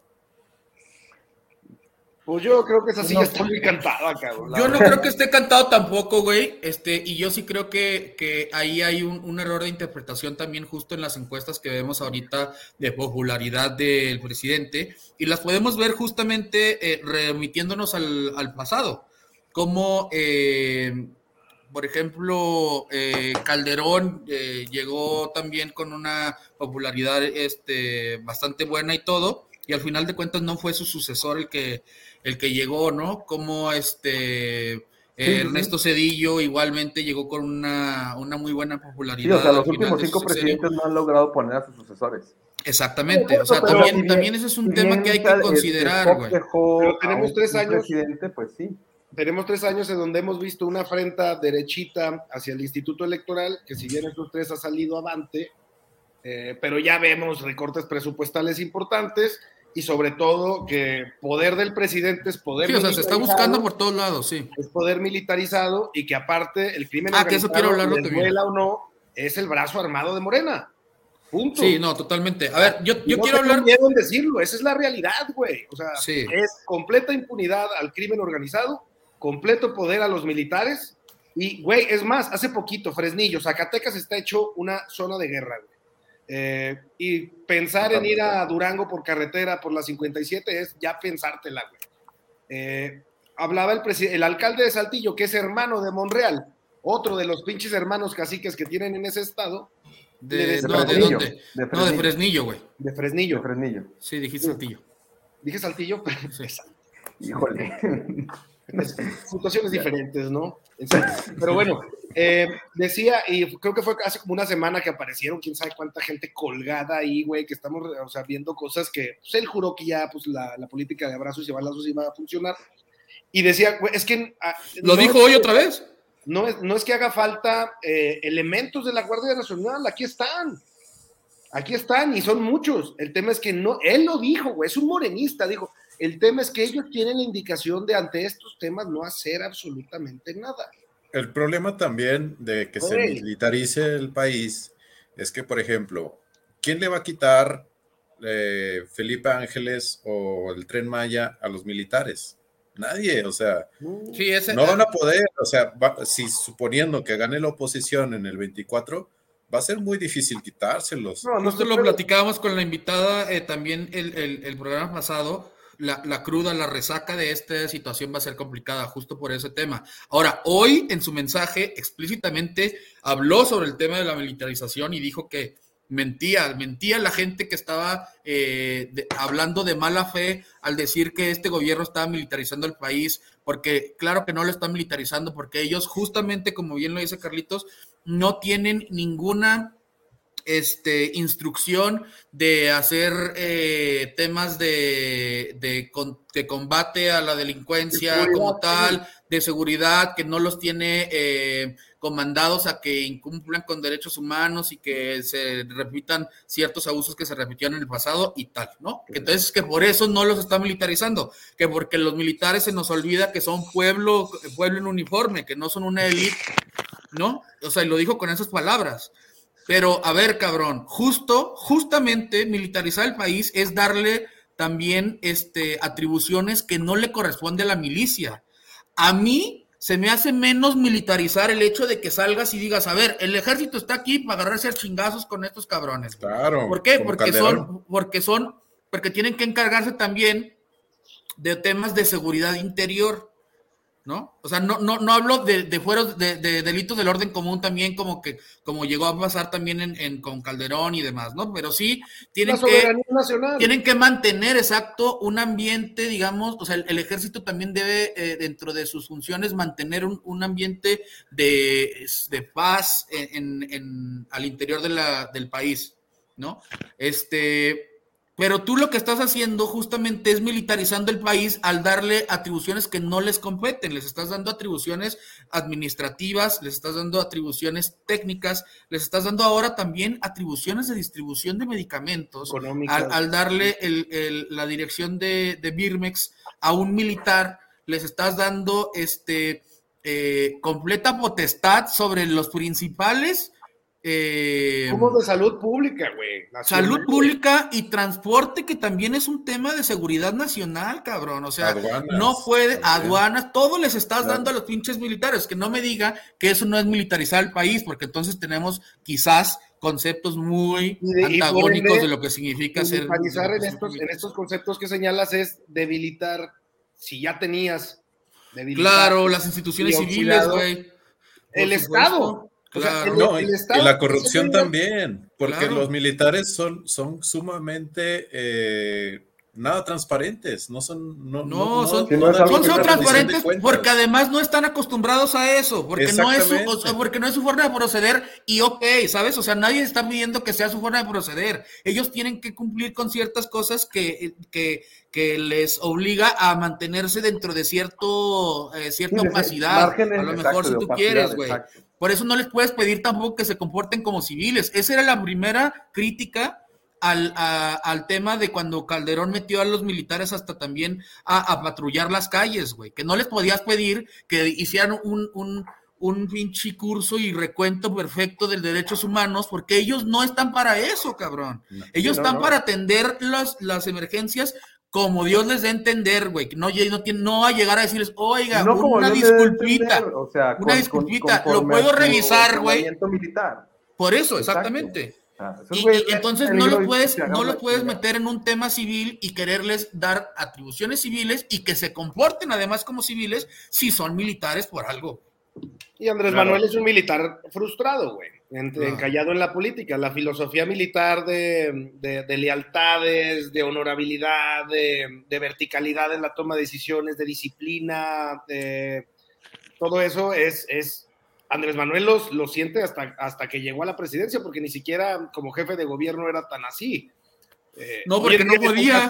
Pues yo creo que esa sí está muy cantada, cabrón. Yo no creo que esté cantado tampoco, güey. Este, y yo sí creo que, que ahí hay un, error de interpretación también justo en las encuestas que vemos ahorita de popularidad del presidente. Y las podemos ver justamente eh, remitiéndonos al, pasado. Como, eh, por ejemplo, eh, Calderón llegó también con una popularidad este, bastante buena y todo. Y al final de cuentas no fue su sucesor el que el que llegó, ¿no? Como este Ernesto Cedillo igualmente llegó con una, muy buena popularidad. Sí, o sea, los últimos cinco presidentes no han logrado poner a sus sucesores. Exactamente, o sea, también, también ese es un tema que hay que considerar, güey. Pero tenemos tres años. Presidente, pues sí. Tenemos tres años en donde hemos visto una afrenta derechita hacia el Instituto Electoral, que si bien estos tres ha salido avante, eh, pero ya vemos recortes presupuestales importantes y sobre todo que poder del presidente es poder. Sí, o sea, se está buscando por todos lados, sí. Es poder militarizado y que aparte el crimen ah, que eso quiero hablarlo o no, es el brazo armado de Morena. Punto. Sí, no, totalmente. A ver, yo, yo quiero hablar. miedo en decirlo, esa es la realidad, güey. O sea, es completa impunidad al crimen organizado, completo poder a los militares. Y, güey, es más, hace poquito, Fresnillo, Zacatecas está hecho una zona de guerra, güey. Eh, y pensar en ir a Durango por carretera por la 57 es ya pensártela, güey. Eh, hablaba el, el alcalde de Saltillo, que es hermano de Monreal, otro de los pinches hermanos caciques que tienen en ese estado. De, no, ¿de dónde? no, de Fresnillo, güey. De Fresnillo. De Fresnillo. Sí, dijiste Saltillo. Dije Saltillo, Híjole. Situaciones diferentes, ¿no? Pero bueno, eh, decía, y creo que fue hace como una semana que aparecieron, quién sabe cuánta gente colgada ahí, güey, que estamos, o sea, viendo cosas que pues, él juró que ya, pues, la, política de abrazos y balazos iba a funcionar. Y decía, güey, es que... Ah, ¿Lo dijo hoy otra vez? No es, no es que haga falta eh, elementos de la Guardia Nacional, aquí están. Aquí están y son muchos. El tema es que no, él lo dijo, güey, es un morenista, dijo. El tema es que ellos tienen la indicación de ante estos temas no hacer absolutamente nada. el problema también de que se militarice el país es que, por ejemplo, ¿quién le va a quitar eh, Felipe Ángeles o el tren Maya a los militares? Nadie, o sea, no van a poder, o sea, si suponiendo que gane la oposición en el 24, va a ser muy difícil quitárselos. No, nosotros lo platicábamos con la invitada eh, también el, el, programa pasado. La, la, cruda, la resaca de esta situación va a ser complicada justo por ese tema. Ahora, hoy en su mensaje explícitamente habló sobre el tema de la militarización y dijo que mentía, mentía la gente que estaba eh, hablando de mala fe al decir que este gobierno estaba militarizando el país, porque claro que no lo está militarizando, porque ellos justamente, como bien lo dice Carlitos, no tienen ninguna este, instrucción de hacer eh, temas de, de, combate a la delincuencia como tal, de seguridad, que no los tiene eh, comandados a que incumplan con derechos humanos y que se repitan ciertos abusos que se repitieron en el pasado y tal, ¿no? Entonces, que por eso no los está militarizando, que porque los militares se nos olvida que son pueblo, pueblo en uniforme, que no son una élite, ¿no? O sea, y lo dijo con esas palabras. Pero, a ver, cabrón, justo, justamente militarizar el país es darle también este, atribuciones que no le corresponde a la milicia. A mí se me hace menos militarizar el hecho de que salgas y digas, a ver, el ejército está aquí para agarrarse a chingazos con estos cabrones. Claro. ¿Por qué? Porque son, porque son, porque tienen que encargarse también de temas de seguridad interior. ¿No? O sea, no, no, no hablo de, de fueros de, delitos del orden común también, como que, como llegó a pasar también en, con Calderón y demás, ¿no? Pero sí tienen que, tienen que mantener exacto un ambiente, digamos, o sea, el, ejército también debe, eh, dentro de sus funciones, mantener un, ambiente de, paz en, al interior de la, del país, ¿no? Este, pero tú lo que estás haciendo justamente es militarizando el país al darle atribuciones que no les competen. Les estás dando atribuciones administrativas, les estás dando atribuciones técnicas, les estás dando ahora también atribuciones de distribución de medicamentos. Al, darle la dirección de, Birmex a un militar, les estás dando este, eh, completa potestad sobre los principales eh, de salud pública, güey. Salud pública y transporte, que también es un tema de seguridad nacional, cabrón. O sea, no puede, aduanas, todo les estás dando a los pinches militares. Que no me diga que eso no es militarizar el país, porque entonces tenemos quizás conceptos muy antagónicos de lo que significa ser. Militarizar en estos, en estos conceptos que señalas es debilitar, si ya tenías. claro, las instituciones civiles, güey. El Estado no, y, la corrupción también, porque los militares son, son sumamente eh, nada transparentes, no son, no, no, son, son, transparentes porque además no están acostumbrados a eso, porque no es su, porque no es su forma de proceder y ok, ¿sabes? O sea, nadie está pidiendo que sea su forma de proceder. Ellos tienen que cumplir con ciertas cosas que, que, que les obliga a mantenerse dentro de cierto, eh, cierta opacidad. A lo mejor si tú quieres, güey. Por eso no les puedes pedir tampoco que se comporten como civiles. Esa era la primera crítica al, al tema de cuando Calderón metió a los militares hasta también a, patrullar las calles, güey. Que no les podías pedir que hicieran un, un, un pinche curso y recuento perfecto de derechos humanos, porque ellos no están para eso, cabrón. ellos están para atender las, las emergencias como Dios les dé a entender, güey, no, no, no a llegar a decirles, oiga, una disculpita, una disculpita, lo puedo revisar, güey. Por eso, exactamente. y, entonces no lo puedes, no lo puedes meter en un tema civil y quererles dar atribuciones civiles y que se comporten además como civiles si son militares por algo. Y Andrés Manuel es un militar frustrado, güey, encallado en la política. La filosofía militar de, lealtades, de honorabilidad, de, verticalidad en la toma de decisiones, de disciplina, de, todo eso es, es Andrés Manuel los, lo siente hasta, hasta que llegó a la presidencia, porque ni siquiera como jefe de gobierno era tan así. Eh, no, porque no podía.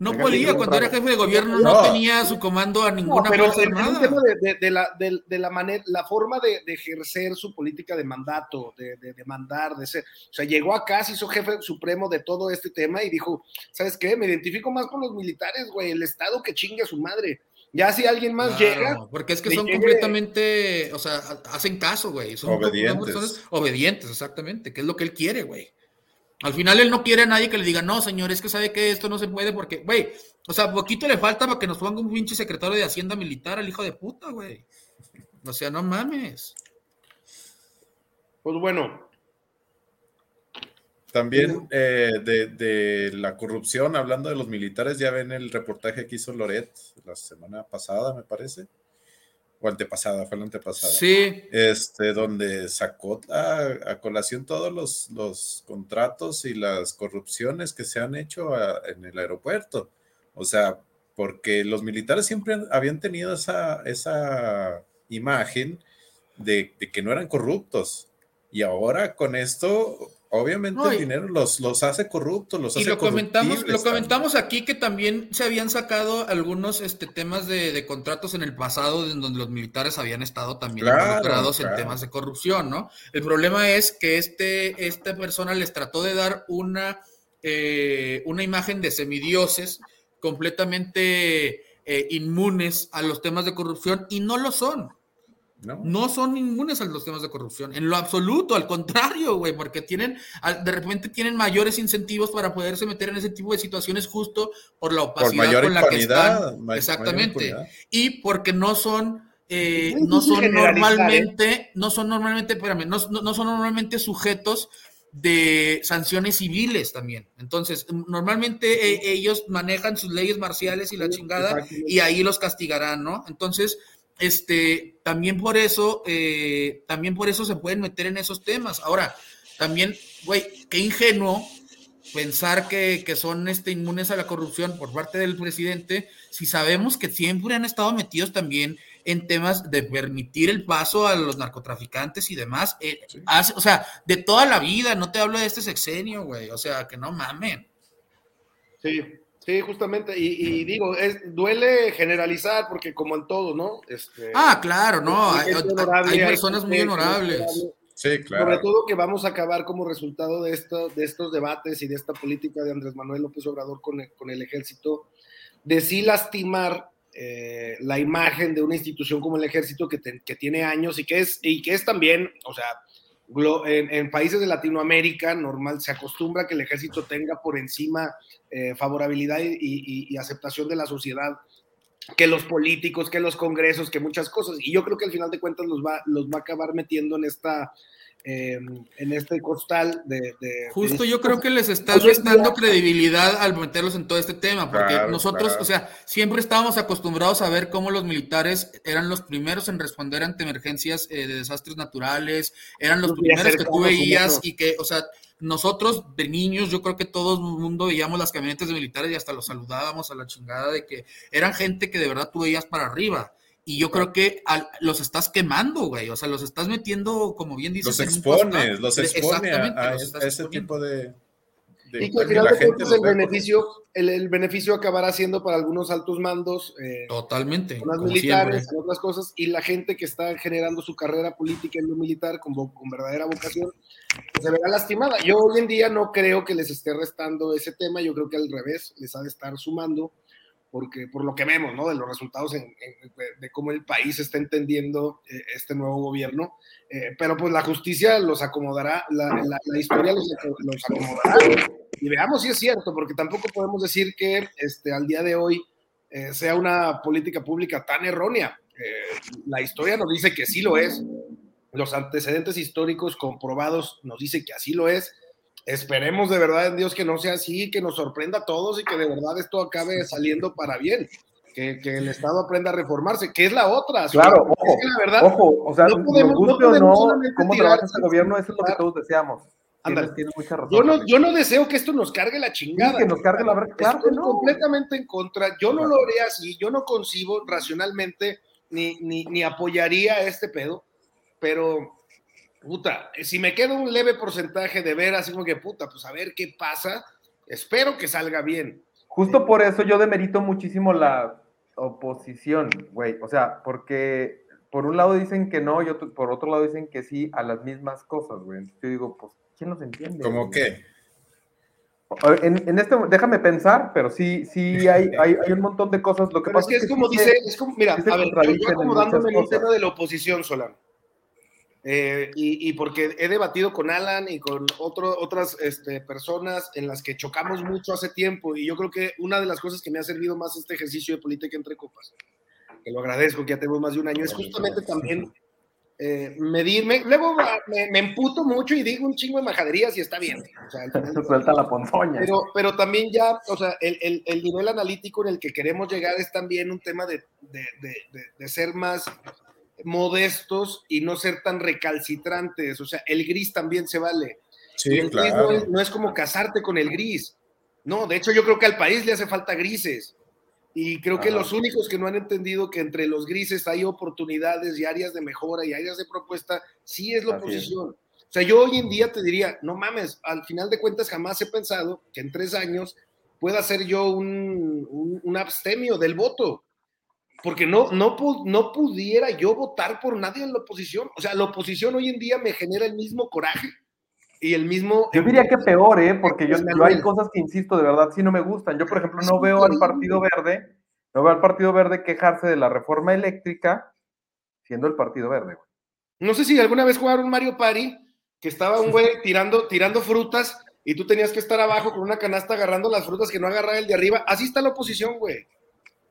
No podía, cuando era jefe de gobierno no, tenía su comando a ninguna pero fuerza armada. tema de, la, de, la manera, la forma de, ejercer su política de mandato, de, mandar, de ser. O sea, llegó acá, se hizo jefe supremo de todo este tema y dijo, ¿sabes qué? Me identifico más con los militares, güey, el Estado que chingue a su madre. Ya si alguien más llega. Porque es que son completamente, o sea, hacen caso, güey. Son obedientes. obedientes, exactamente, que es lo que él quiere, güey. Al final él no quiere a nadie que le diga, no, señor, es que sabe que esto no se puede porque, güey, o sea, poquito le falta para que nos ponga un pinche secretario de Hacienda Militar al hijo de puta, güey. O sea, no mames. Pues bueno. También eh, de, la corrupción, hablando de los militares, ya ven el reportaje que hizo Loret la semana pasada, me parece o antepasada, fue la antepasada. Sí. Este, donde sacó a, colación todos los, los, contratos y las corrupciones que se han hecho en el aeropuerto. O sea, porque los militares siempre habían tenido esa, esa imagen de, de que no eran corruptos. Y ahora con esto Obviamente el dinero los, los hace corruptos, los y hace lo comentamos, lo comentamos aquí que también se habían sacado algunos este, temas de, contratos en el pasado en donde los militares habían estado también involucrados en temas de corrupción, ¿no? El problema es que este, esta persona les trató de dar una, eh, una imagen de semidioses completamente eh, inmunes a los temas de corrupción y no lo son. No. son inmunes a los temas de corrupción, en lo absoluto, al contrario, güey, porque tienen, de repente tienen mayores incentivos para poderse meter en ese tipo de situaciones justo por la opacidad con la que están. Exactamente. Y porque no son, eh, no son ¿eh? normalmente, no son normalmente, espérame, no, son normalmente sujetos de sanciones civiles también. Entonces, normalmente eh, ellos manejan sus leyes marciales y la chingada y ahí los castigarán, ¿no? Entonces, este, también por eso, eh, también por eso se pueden meter en esos temas. Ahora, también, güey, qué ingenuo pensar que, son este, inmunes a la corrupción por parte del presidente, si sabemos que siempre han estado metidos también en temas de permitir el paso a los narcotraficantes y demás. Eh, o sea, de toda la vida, no te hablo de este sexenio, güey, o sea, que no mamen. Sí, Sí, justamente, y, digo, es, duele generalizar porque como en todo, ¿no? Este, ah, claro, no, hay, personas muy honorables. Sí, claro. Sobre todo que vamos a acabar como resultado de, esto, de estos debates y de esta política de Andrés Manuel López Obrador con el, con el ejército, de sí lastimar eh, la imagen de una institución como el ejército que, que, tiene años y que es, y que es también, o sea, en, países de Latinoamérica normal se acostumbra que el ejército tenga por encima eh, favorabilidad y, aceptación de la sociedad que los políticos, que los congresos, que muchas cosas. Y yo creo que al final de cuentas los va, los va a acabar metiendo en esta Em, en este costal de... Justo yo creo que les está restando credibilidad al meterlos en todo este tema, porque nosotros, o sea, siempre estábamos acostumbrados a ver cómo los militares eran los primeros en responder ante emergencias eh, de desastres naturales, eran los primeros que tú veías y que, o sea, nosotros de niños, yo creo que todo el mundo veíamos las camionetas de militares y hasta los saludábamos a la chingada de que eran gente que de verdad tú veías para arriba. Y yo creo que los estás quemando, güey. O sea, los estás metiendo, como bien dices. Los expones, los expones a, ese tipo de, y que al final de cuentas el beneficio, el, beneficio acabará siendo para algunos altos mandos. Eh, Totalmente. Las militares, otras cosas, y la gente que está generando su carrera política en lo militar con, con verdadera vocación, pues, se verá lastimada. Yo hoy en día no creo que les esté restando ese tema, yo creo que al revés, les ha de estar sumando porque por lo que vemos, ¿no? De los resultados de, cómo el país está entendiendo eh, este nuevo gobierno, eh, pero pues la justicia los acomodará, la, historia los, acomodará. Y veamos si es cierto, porque tampoco podemos decir que este, al día de hoy eh, sea una política pública tan errónea. la historia nos dice que sí lo es, los antecedentes históricos comprobados nos dicen que así lo es, Esperemos de verdad en Dios que no sea así, que nos sorprenda a todos y que de verdad esto acabe saliendo para bien. Que, que el Estado aprenda a reformarse, que es la otra. Claro, ojo, la verdad, ojo, o sea, no podemos, guste o no, cómo trabaja este gobierno, eso es lo que todos deseamos. Tienes, mucha razón, yo, no, yo no deseo que esto nos cargue la chingada. que nos cargue la verdad, claro Estoy completamente en contra. Yo no lo haría así, yo no concibo racionalmente ni, ni, ni apoyaría este pedo, pero puta, si me queda un leve porcentaje de ver así como que, puta, pues a ver qué pasa, espero que salga bien. Justo por eso yo demerito muchísimo la oposición, güey, o sea, porque por un lado dicen que no y por otro lado dicen que sí a las mismas cosas, güey. Yo digo, pues, ¿quién los entiende? ¿Cómo qué? En, este, déjame pensar, pero sí, sí hay, hay, hay un montón de cosas. Lo que pasa es que es, como dice, es como, mira, a ver, yo acomodándome en el tema de la oposición, Solano. Eh, y, porque he debatido con Alan y con otro, otras este, personas en las que chocamos mucho hace tiempo y yo creo que una de las cosas que me ha servido más este ejercicio de política entre copas, que lo agradezco que ya tengo más de un año, es justamente también eh, medirme. Luego me, me, emputo mucho y digo un chingo de majaderías y está bien. O sea, suelta la ponzoña. Pero, pero también ya, o sea, el, el, el, nivel analítico en el que queremos llegar es también un tema de, de, de, de ser más modestos y no ser tan recalcitrantes. O sea, el gris también se vale. Sí, el claro. gris no es, como casarte con el gris. No, de hecho yo creo que al país le hace falta grises. Y creo que los únicos que no han entendido que entre los grises hay oportunidades y áreas de mejora y áreas de propuesta, sí es la oposición. O sea, yo hoy en día te diría, no mames, al final de cuentas jamás he pensado que en tres años pueda ser yo un, un, un abstemio del voto porque no, no, no pudiera yo votar por nadie en la oposición. O sea, la oposición hoy en día me genera el mismo coraje y el mismo... Yo diría que peor, ¿eh? Porque yo, yo hay cosas que, insisto, de verdad sí no me gustan. Yo, por ejemplo, no veo al Partido Verde, no veo al Partido Verde quejarse de la reforma eléctrica siendo el Partido Verde. No sé si alguna vez jugaron Mario Pari, que estaba un güey tirando, tirando frutas y tú tenías que estar abajo con una canasta agarrando las frutas que no agarraba el de arriba. Así está la oposición, güey.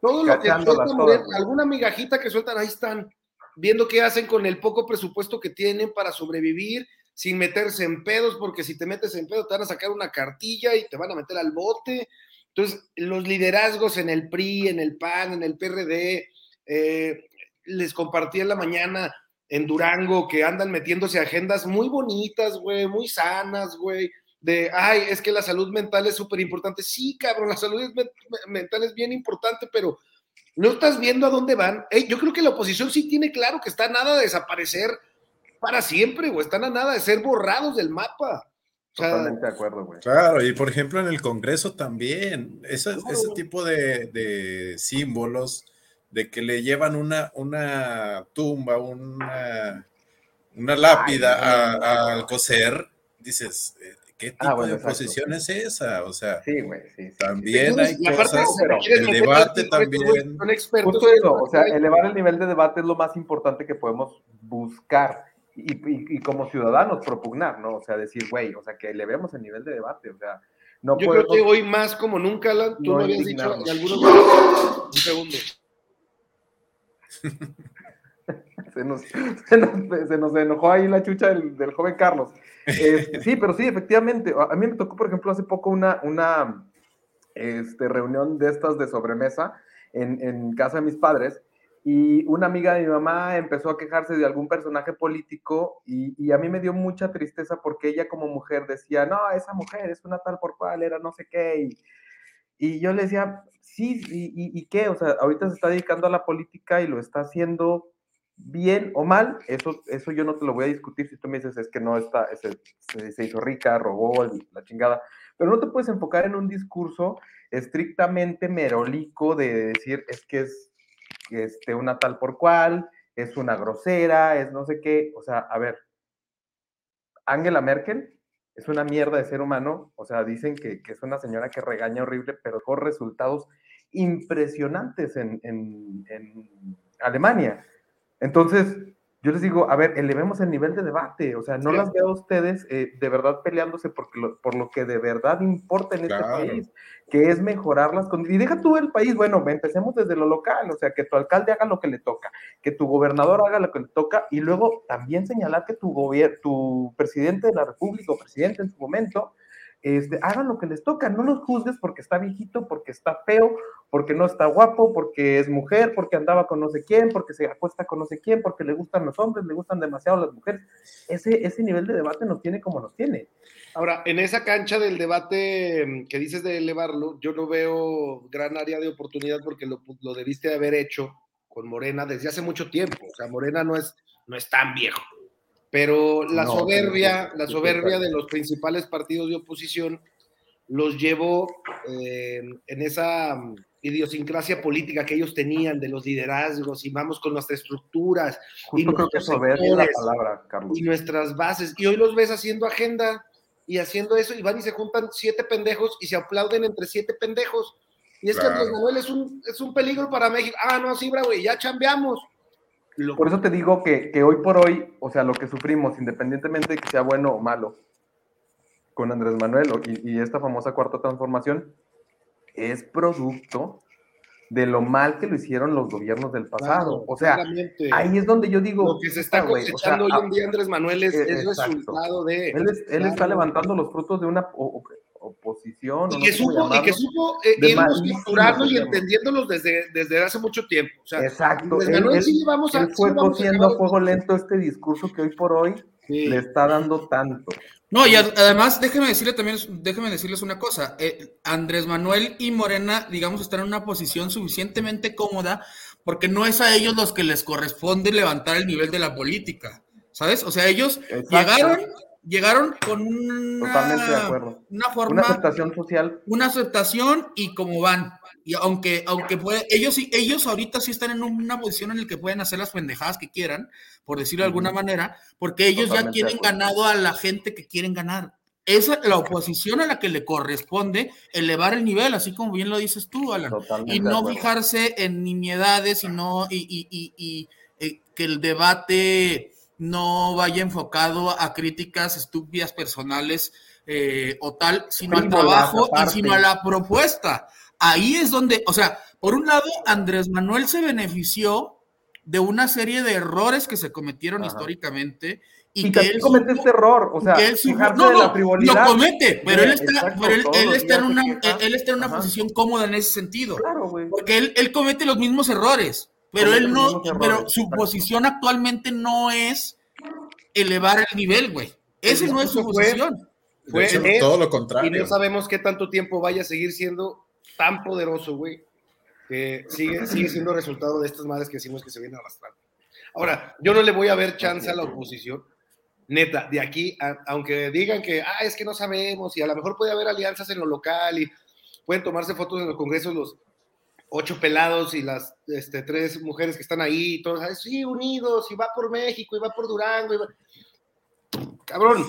Todo lo que sueltan, alguna migajita que sueltan, ahí están, viendo qué hacen con el poco presupuesto que tienen para sobrevivir, sin meterse en pedos, porque si te metes en pedos te van a sacar una cartilla y te van a meter al bote. Entonces, los liderazgos en el PRI, en el PAN, en el PRD, eh, les compartí en la mañana en Durango que andan metiéndose agendas muy bonitas, güey, muy sanas, güey, de, ay, es que la salud mental es súper importante. Sí, cabrón, la salud mental es bien importante, pero no estás viendo a dónde van. yo creo que la oposición sí tiene claro que está a nada de desaparecer para siempre, o están a nada de ser borrados del mapa. Totalmente de acuerdo, güey. Claro, y por ejemplo en el Congreso también, ese, ese tipo de, de, símbolos de que le llevan una, una tumba, una, una lápida al coser, dices, ¿Qué ah, tipo de oposición es esa? O sea, sí, güey, sí, también hay cosas, el debate también. Justo eso, o sea, elevar el nivel de debate es lo más importante que podemos buscar y, y, y como ciudadanos propugnar, ¿no? O sea, decir, güey, o sea, que elevemos el nivel de debate, o sea, no Yo creo que hoy más como nunca, Alan, tú no habías dicho y algunos... Un segundo. se, nos, se, nos, se, nos, enojó ahí la chucha del, del joven Carlos. Este, sí, pero sí, efectivamente. A mí me tocó, por ejemplo, hace poco una, una este, reunión de estas de sobremesa en, en, casa de mis padres y una amiga de mi mamá empezó a quejarse de algún personaje político y, y, a mí me dio mucha tristeza porque ella como mujer decía, no, esa mujer es una tal por cual, era no sé qué. Y, y yo le decía, sí, y, y, qué? O sea, ahorita se está dedicando a la política y lo está haciendo bien o mal, eso, eso yo no te lo voy a discutir si tú me dices es que no está, se, hizo rica, robó la chingada, pero no te puedes enfocar en un discurso estrictamente merolico de decir es que es este, una tal por cual, es una grosera, es no sé qué, o sea, a ver, Angela Merkel es una mierda de ser humano, o sea, dicen que, que es una señora que regaña horrible, pero con resultados impresionantes en, en Alemania. Entonces, yo les digo, a ver, elevemos el nivel de debate, o sea, no las veo a ustedes eh, de verdad peleándose por lo, por lo que de verdad importa en este país, que es mejorar las condiciones. Y deja tú el país, bueno, empecemos desde lo local, o sea, que tu alcalde haga lo que le toca, que tu gobernador haga lo que le toca, y luego también señalar que tu, tu presidente de la República o presidente en su momento este, hagan lo que les toca, no los juzgues porque está viejito, porque está feo, porque no está guapo, porque es mujer, porque andaba con no sé quién, porque se acuesta con no sé quién, porque le gustan los hombres, le gustan demasiado las mujeres. Ese, ese nivel de debate nos tiene como nos tiene. Ahora, en esa cancha del debate mm, que dices de elevarlo, yo no veo gran área de oportunidad porque lo, lo debiste haber hecho con Morena desde hace mucho tiempo. O sea, Morena no es, no es tan viejo. Pero la soberbia, la soberbia de los principales partidos de oposición los llevó eh, en esa mm, idiosincrasia política que ellos tenían de los liderazgos y vamos con nuestras estructuras y, creo que soberbia la palabra, Carlos. y nuestras bases. Y hoy los ves haciendo agenda y haciendo eso, y van y se juntan siete pendejos y se aplauden entre siete pendejos. Y es que Andrés Manuel es un, es un peligro para México. Ah, no, sí, güey, ya chambeamos. Por eso te digo que, que, hoy por hoy, o sea, lo que sufrimos, independientemente de que sea bueno o malo, con Andrés Manuel y, y esta famosa cuarta transformación, es producto de lo mal que lo hicieron los gobiernos del pasado. o sea, ahí es donde yo digo. Lo que se está cosechando hoy en día Andrés Manuel es, eh, resultado de. Él, está levantando los frutos de una oposición. Y que, supo, y que supo eh, irnos y entendiéndolos desde, desde hace mucho tiempo. Exacto. Él, sí vamos a, fue cociendo a fuego lento este discurso que hoy por hoy le está dando tanto. No, y además, déjeme decirle también, déjeme decirles una cosa. Eh, Andrés Manuel y Morena, digamos, están en una posición suficientemente cómoda porque no es a ellos los que les corresponde levantar el nivel de la política. ¿Sabes? O sea, ellos llegaron, llegaron con una, una forma. Una aceptación social. Una aceptación y como van. Y aunque, aunque puede, ellos, ellos ahorita sí están en una posición en la que pueden hacer las pendejadas que quieran, por decirlo de alguna manera, porque ellos ya tienen ganado a la gente que quieren ganar. Es la oposición a la que le corresponde elevar el nivel, así como bien lo dices tú, Alan. y no fijarse en nimiedades y, no, y, y, eh, que el debate no vaya enfocado a críticas estúpidas personales eh, o tal, sino al trabajo y sino a la propuesta ahí es donde, o sea, por un lado, Andrés Manuel se benefició de una serie de errores que se cometieron históricamente. Y, que él comete este error, o sea, que él no, no, lo comete, pero él está, pero él, está en una, él está en una posición cómoda en ese sentido. Claro, güey. Porque él, él, comete los mismos errores, pero él no, pero su posición actualmente no es elevar el nivel, güey. Ese no es su posición. Fue, todo lo contrario. Y no sabemos qué tanto tiempo vaya a seguir siendo tan poderoso, güey, que sigue, sigue siendo resultado de estas madres que decimos que se vienen arrastrando. Ahora, yo no le voy a ver chance a la oposición, neta, de aquí, aunque digan que, ah, es que no sabemos, y a lo mejor puede haber alianzas en lo local y pueden tomarse fotos en los congresos los ocho pelados y las este, tres mujeres que están ahí, y todos, sí, unidos, y va por México, y va por Durango, y. Cabrón,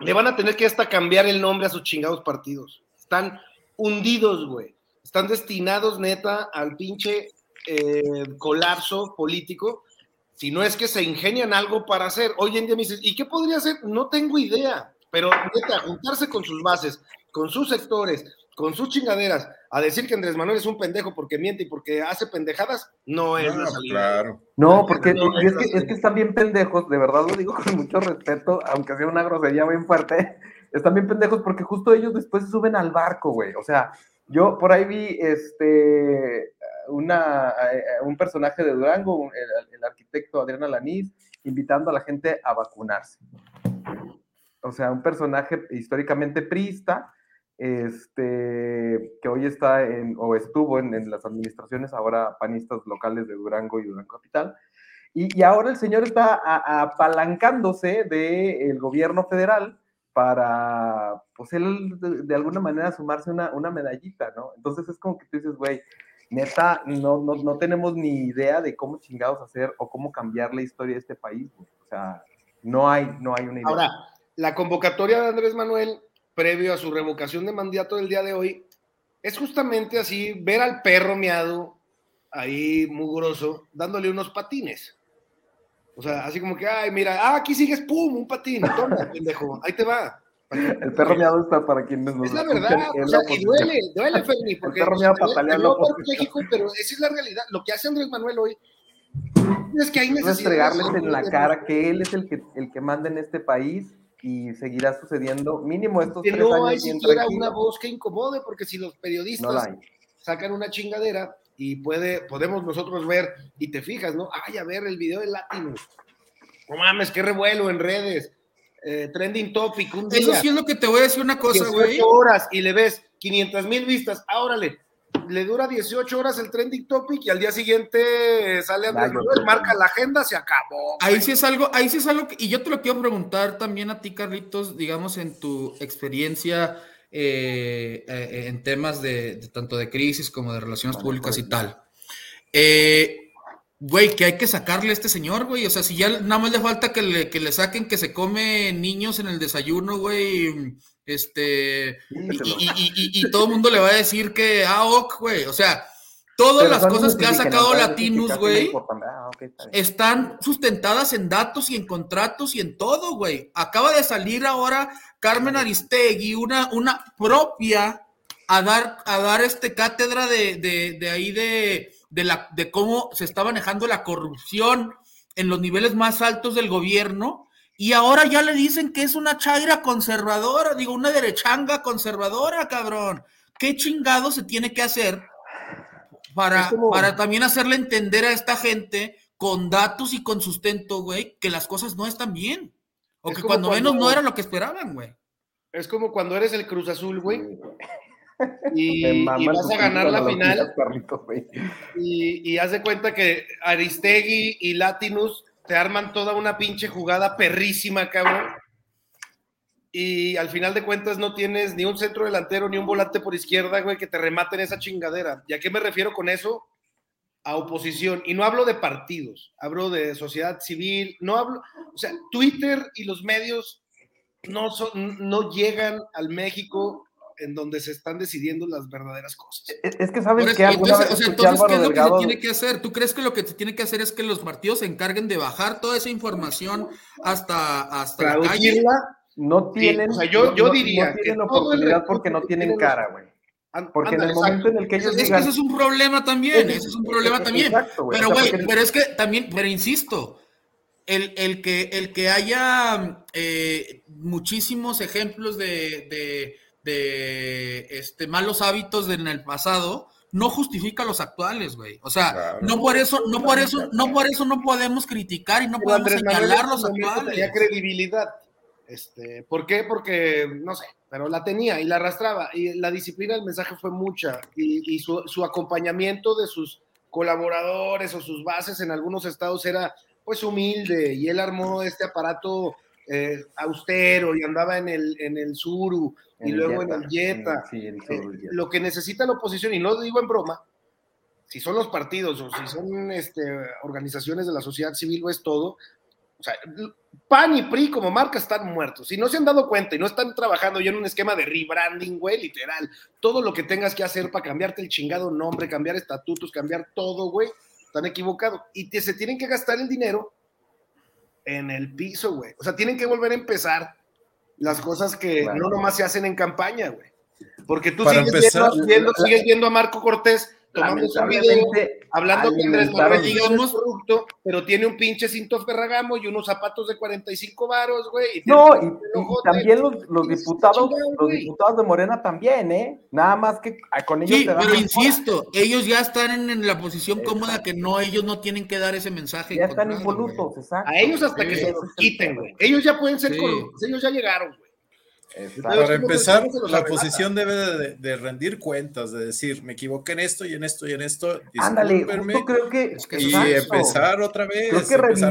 le van a tener que hasta cambiar el nombre a sus chingados partidos. Están hundidos, güey están destinados neta al pinche eh, colapso político, si no es que se ingenian algo para hacer. Hoy en día me dices, ¿y qué podría hacer? No tengo idea, pero neta, juntarse con sus bases, con sus sectores, con sus chingaderas, a decir que Andrés Manuel es un pendejo porque miente y porque hace pendejadas, no es no, Claro. No, porque es, que, es que están bien pendejos, de verdad lo digo con mucho respeto, aunque sea una grosería bien fuerte, están bien pendejos porque justo ellos después se suben al barco, güey. O sea, yo por ahí vi este, una, eh, un personaje de Durango, el, arquitecto Adriana Lanís, invitando a la gente a vacunarse. O sea, un personaje históricamente prista, este, que hoy está en, o estuvo en, las administraciones ahora panistas locales de Durango y Durango Capital. Y, ahora el señor está apalancándose del gobierno federal para, pues él de, alguna manera sumarse una, una, medallita, ¿no? Entonces es como que tú dices, güey, neta, no, no, no, tenemos ni idea de cómo chingados hacer o cómo cambiar la historia de este país. O sea, no hay, no hay una idea. Ahora, la convocatoria de Andrés Manuel, previo a su revocación de mandato del día de hoy, es justamente así, ver al perro miado ahí mugroso, dándole unos patines. O sea, así como que, ay, mira, ah, aquí sigues, pum, un patín, toma, pendejo, ahí te va. El perro miado está para quienes nos Es la verdad, o sea, y duele, duele, Ferni, porque el perro miado no por México, pero esa es la realidad. Lo que hace Andrés Manuel hoy es que hay necesidad. Es entregarles en la cara que él es el que, el que manda en este país y seguirá sucediendo mínimo estos que tres no hay siquiera una voz que incomode, porque si los periodistas sacan una chingadera, y puede, podemos nosotros ver, y te fijas, ¿no? Ay, a ver, el video de Latino. No mames, qué revuelo en redes. Eh, trending topic, un día. Eso sí es lo que te voy a decir una cosa, güey. horas y le ves 500 mil vistas, árale. Le dura 18 horas el trending topic y al día siguiente sale Andrés Manuel, marca la agenda, se acabó. Ahí sí es algo, ahí sí es algo, y yo te lo quiero preguntar también a ti, Carlitos, digamos, en tu experiencia eh, eh, en temas de, tanto de crisis como de relaciones públicas y tal. Eh, güey, que hay que sacarle a este señor, güey. O sea, si ya nada más le falta que le, que le saquen que se come niños en el desayuno, güey. Este, y, todo el mundo le va a decir que, ah, ok, güey. O sea, todas las cosas que ha sacado Latinus, güey, ah, están sustentadas en datos y en contratos y en todo, güey. Acaba de salir ahora Carmen Aristegui, una, una propia a dar, a dar este cátedra de, de, de ahí de, de, la, de cómo se está manejando la corrupción en los niveles más altos del gobierno. Y ahora ya le dicen que es una chaira conservadora, digo, una derechanga conservadora, cabrón. ¿Qué chingado se tiene que hacer para, para también hacerle entender a esta gente con datos y con sustento, güey, que las cosas no están bien? O que cuando, menos no era lo que esperaban, güey. Es como cuando eres el Cruz Azul, güey. Y, vas a ganar la final. y, y haz de cuenta que Aristegui y Latinus te arman toda una pinche jugada perrísima, cabrón. Y al final de cuentas no tienes ni un centro delantero ni un volante por izquierda, güey, que te rematen esa chingadera. ¿Y a qué me refiero con eso? A oposición. Y no hablo de partidos, hablo de sociedad civil, no hablo, o sea, Twitter y los medios no, son, no llegan al México en donde se están decidiendo las verdaderas cosas. Es, que sabes que alguna entonces, vez entonces ¿qué es lo que se tiene que hacer? ¿Tú crees que lo que se tiene que hacer es que los partidos se encarguen de bajar toda esa información hasta, hasta la calle? No tienen, o sea, yo, yo diría no tienen oportunidad porque no tienen cara, güey. Porque en el momento en el que ellos es, digan, Ese es un problema también, ese es un problema también. pero, güey, pero es que también, pero insisto, el, el, que, el que haya eh, muchísimos ejemplos de, de este, malos hábitos en el pasado no justifica los actuales, güey. O sea, no por eso, no por eso, no por eso no podemos criticar y no podemos señalar los actuales. Tenía credibilidad. Este, ¿Por qué? Porque, no sé, pero la tenía y la arrastraba. Y la disciplina del mensaje fue mucha. Y, su, su, acompañamiento de sus colaboradores o sus bases en algunos estados era pues humilde. Y él armó este aparato eh, austero y andaba en el, en el Suru y luego en el Jetta. Eh, lo que necesita la oposición, y no lo digo en broma, si son los partidos o si son este, organizaciones de la sociedad civil o es todo, o sea, PAN y PRI como marca están muertos. Si no se han dado cuenta y no están trabajando ya en un esquema de rebranding, güey, literal, todo lo que tengas que hacer para cambiarte el chingado nombre, cambiar estatutos, cambiar todo, güey, están equivocados. Y te, se tienen que gastar el dinero en el piso, güey. O sea, tienen que volver a empezar las cosas que no nomás se hacen en campaña, güey. Porque tú sigues, viendo, sigues viendo a Marco Cortés tomando su video, hablando con Andrés Manuel digamos, corrupto, pero tiene un pinche cinto Ferragamo y unos zapatos de 45 varos, güey. No, y, también los, los diputados, los diputados de Morena también, ¿eh? Nada más que con ellos sí, pero insisto, ellos ya están en, la posición cómoda que no, ellos no tienen que dar ese mensaje. Ya están involutos, exacto. A ellos hasta que se los quiten, güey. Ellos ya pueden ser corruptos, ellos ya llegaron, güey. Para empezar, la oposición debe de, rendir cuentas, de decir, me equivoqué en esto y en esto y en esto. Ándale, creo que, y empezar otra vez.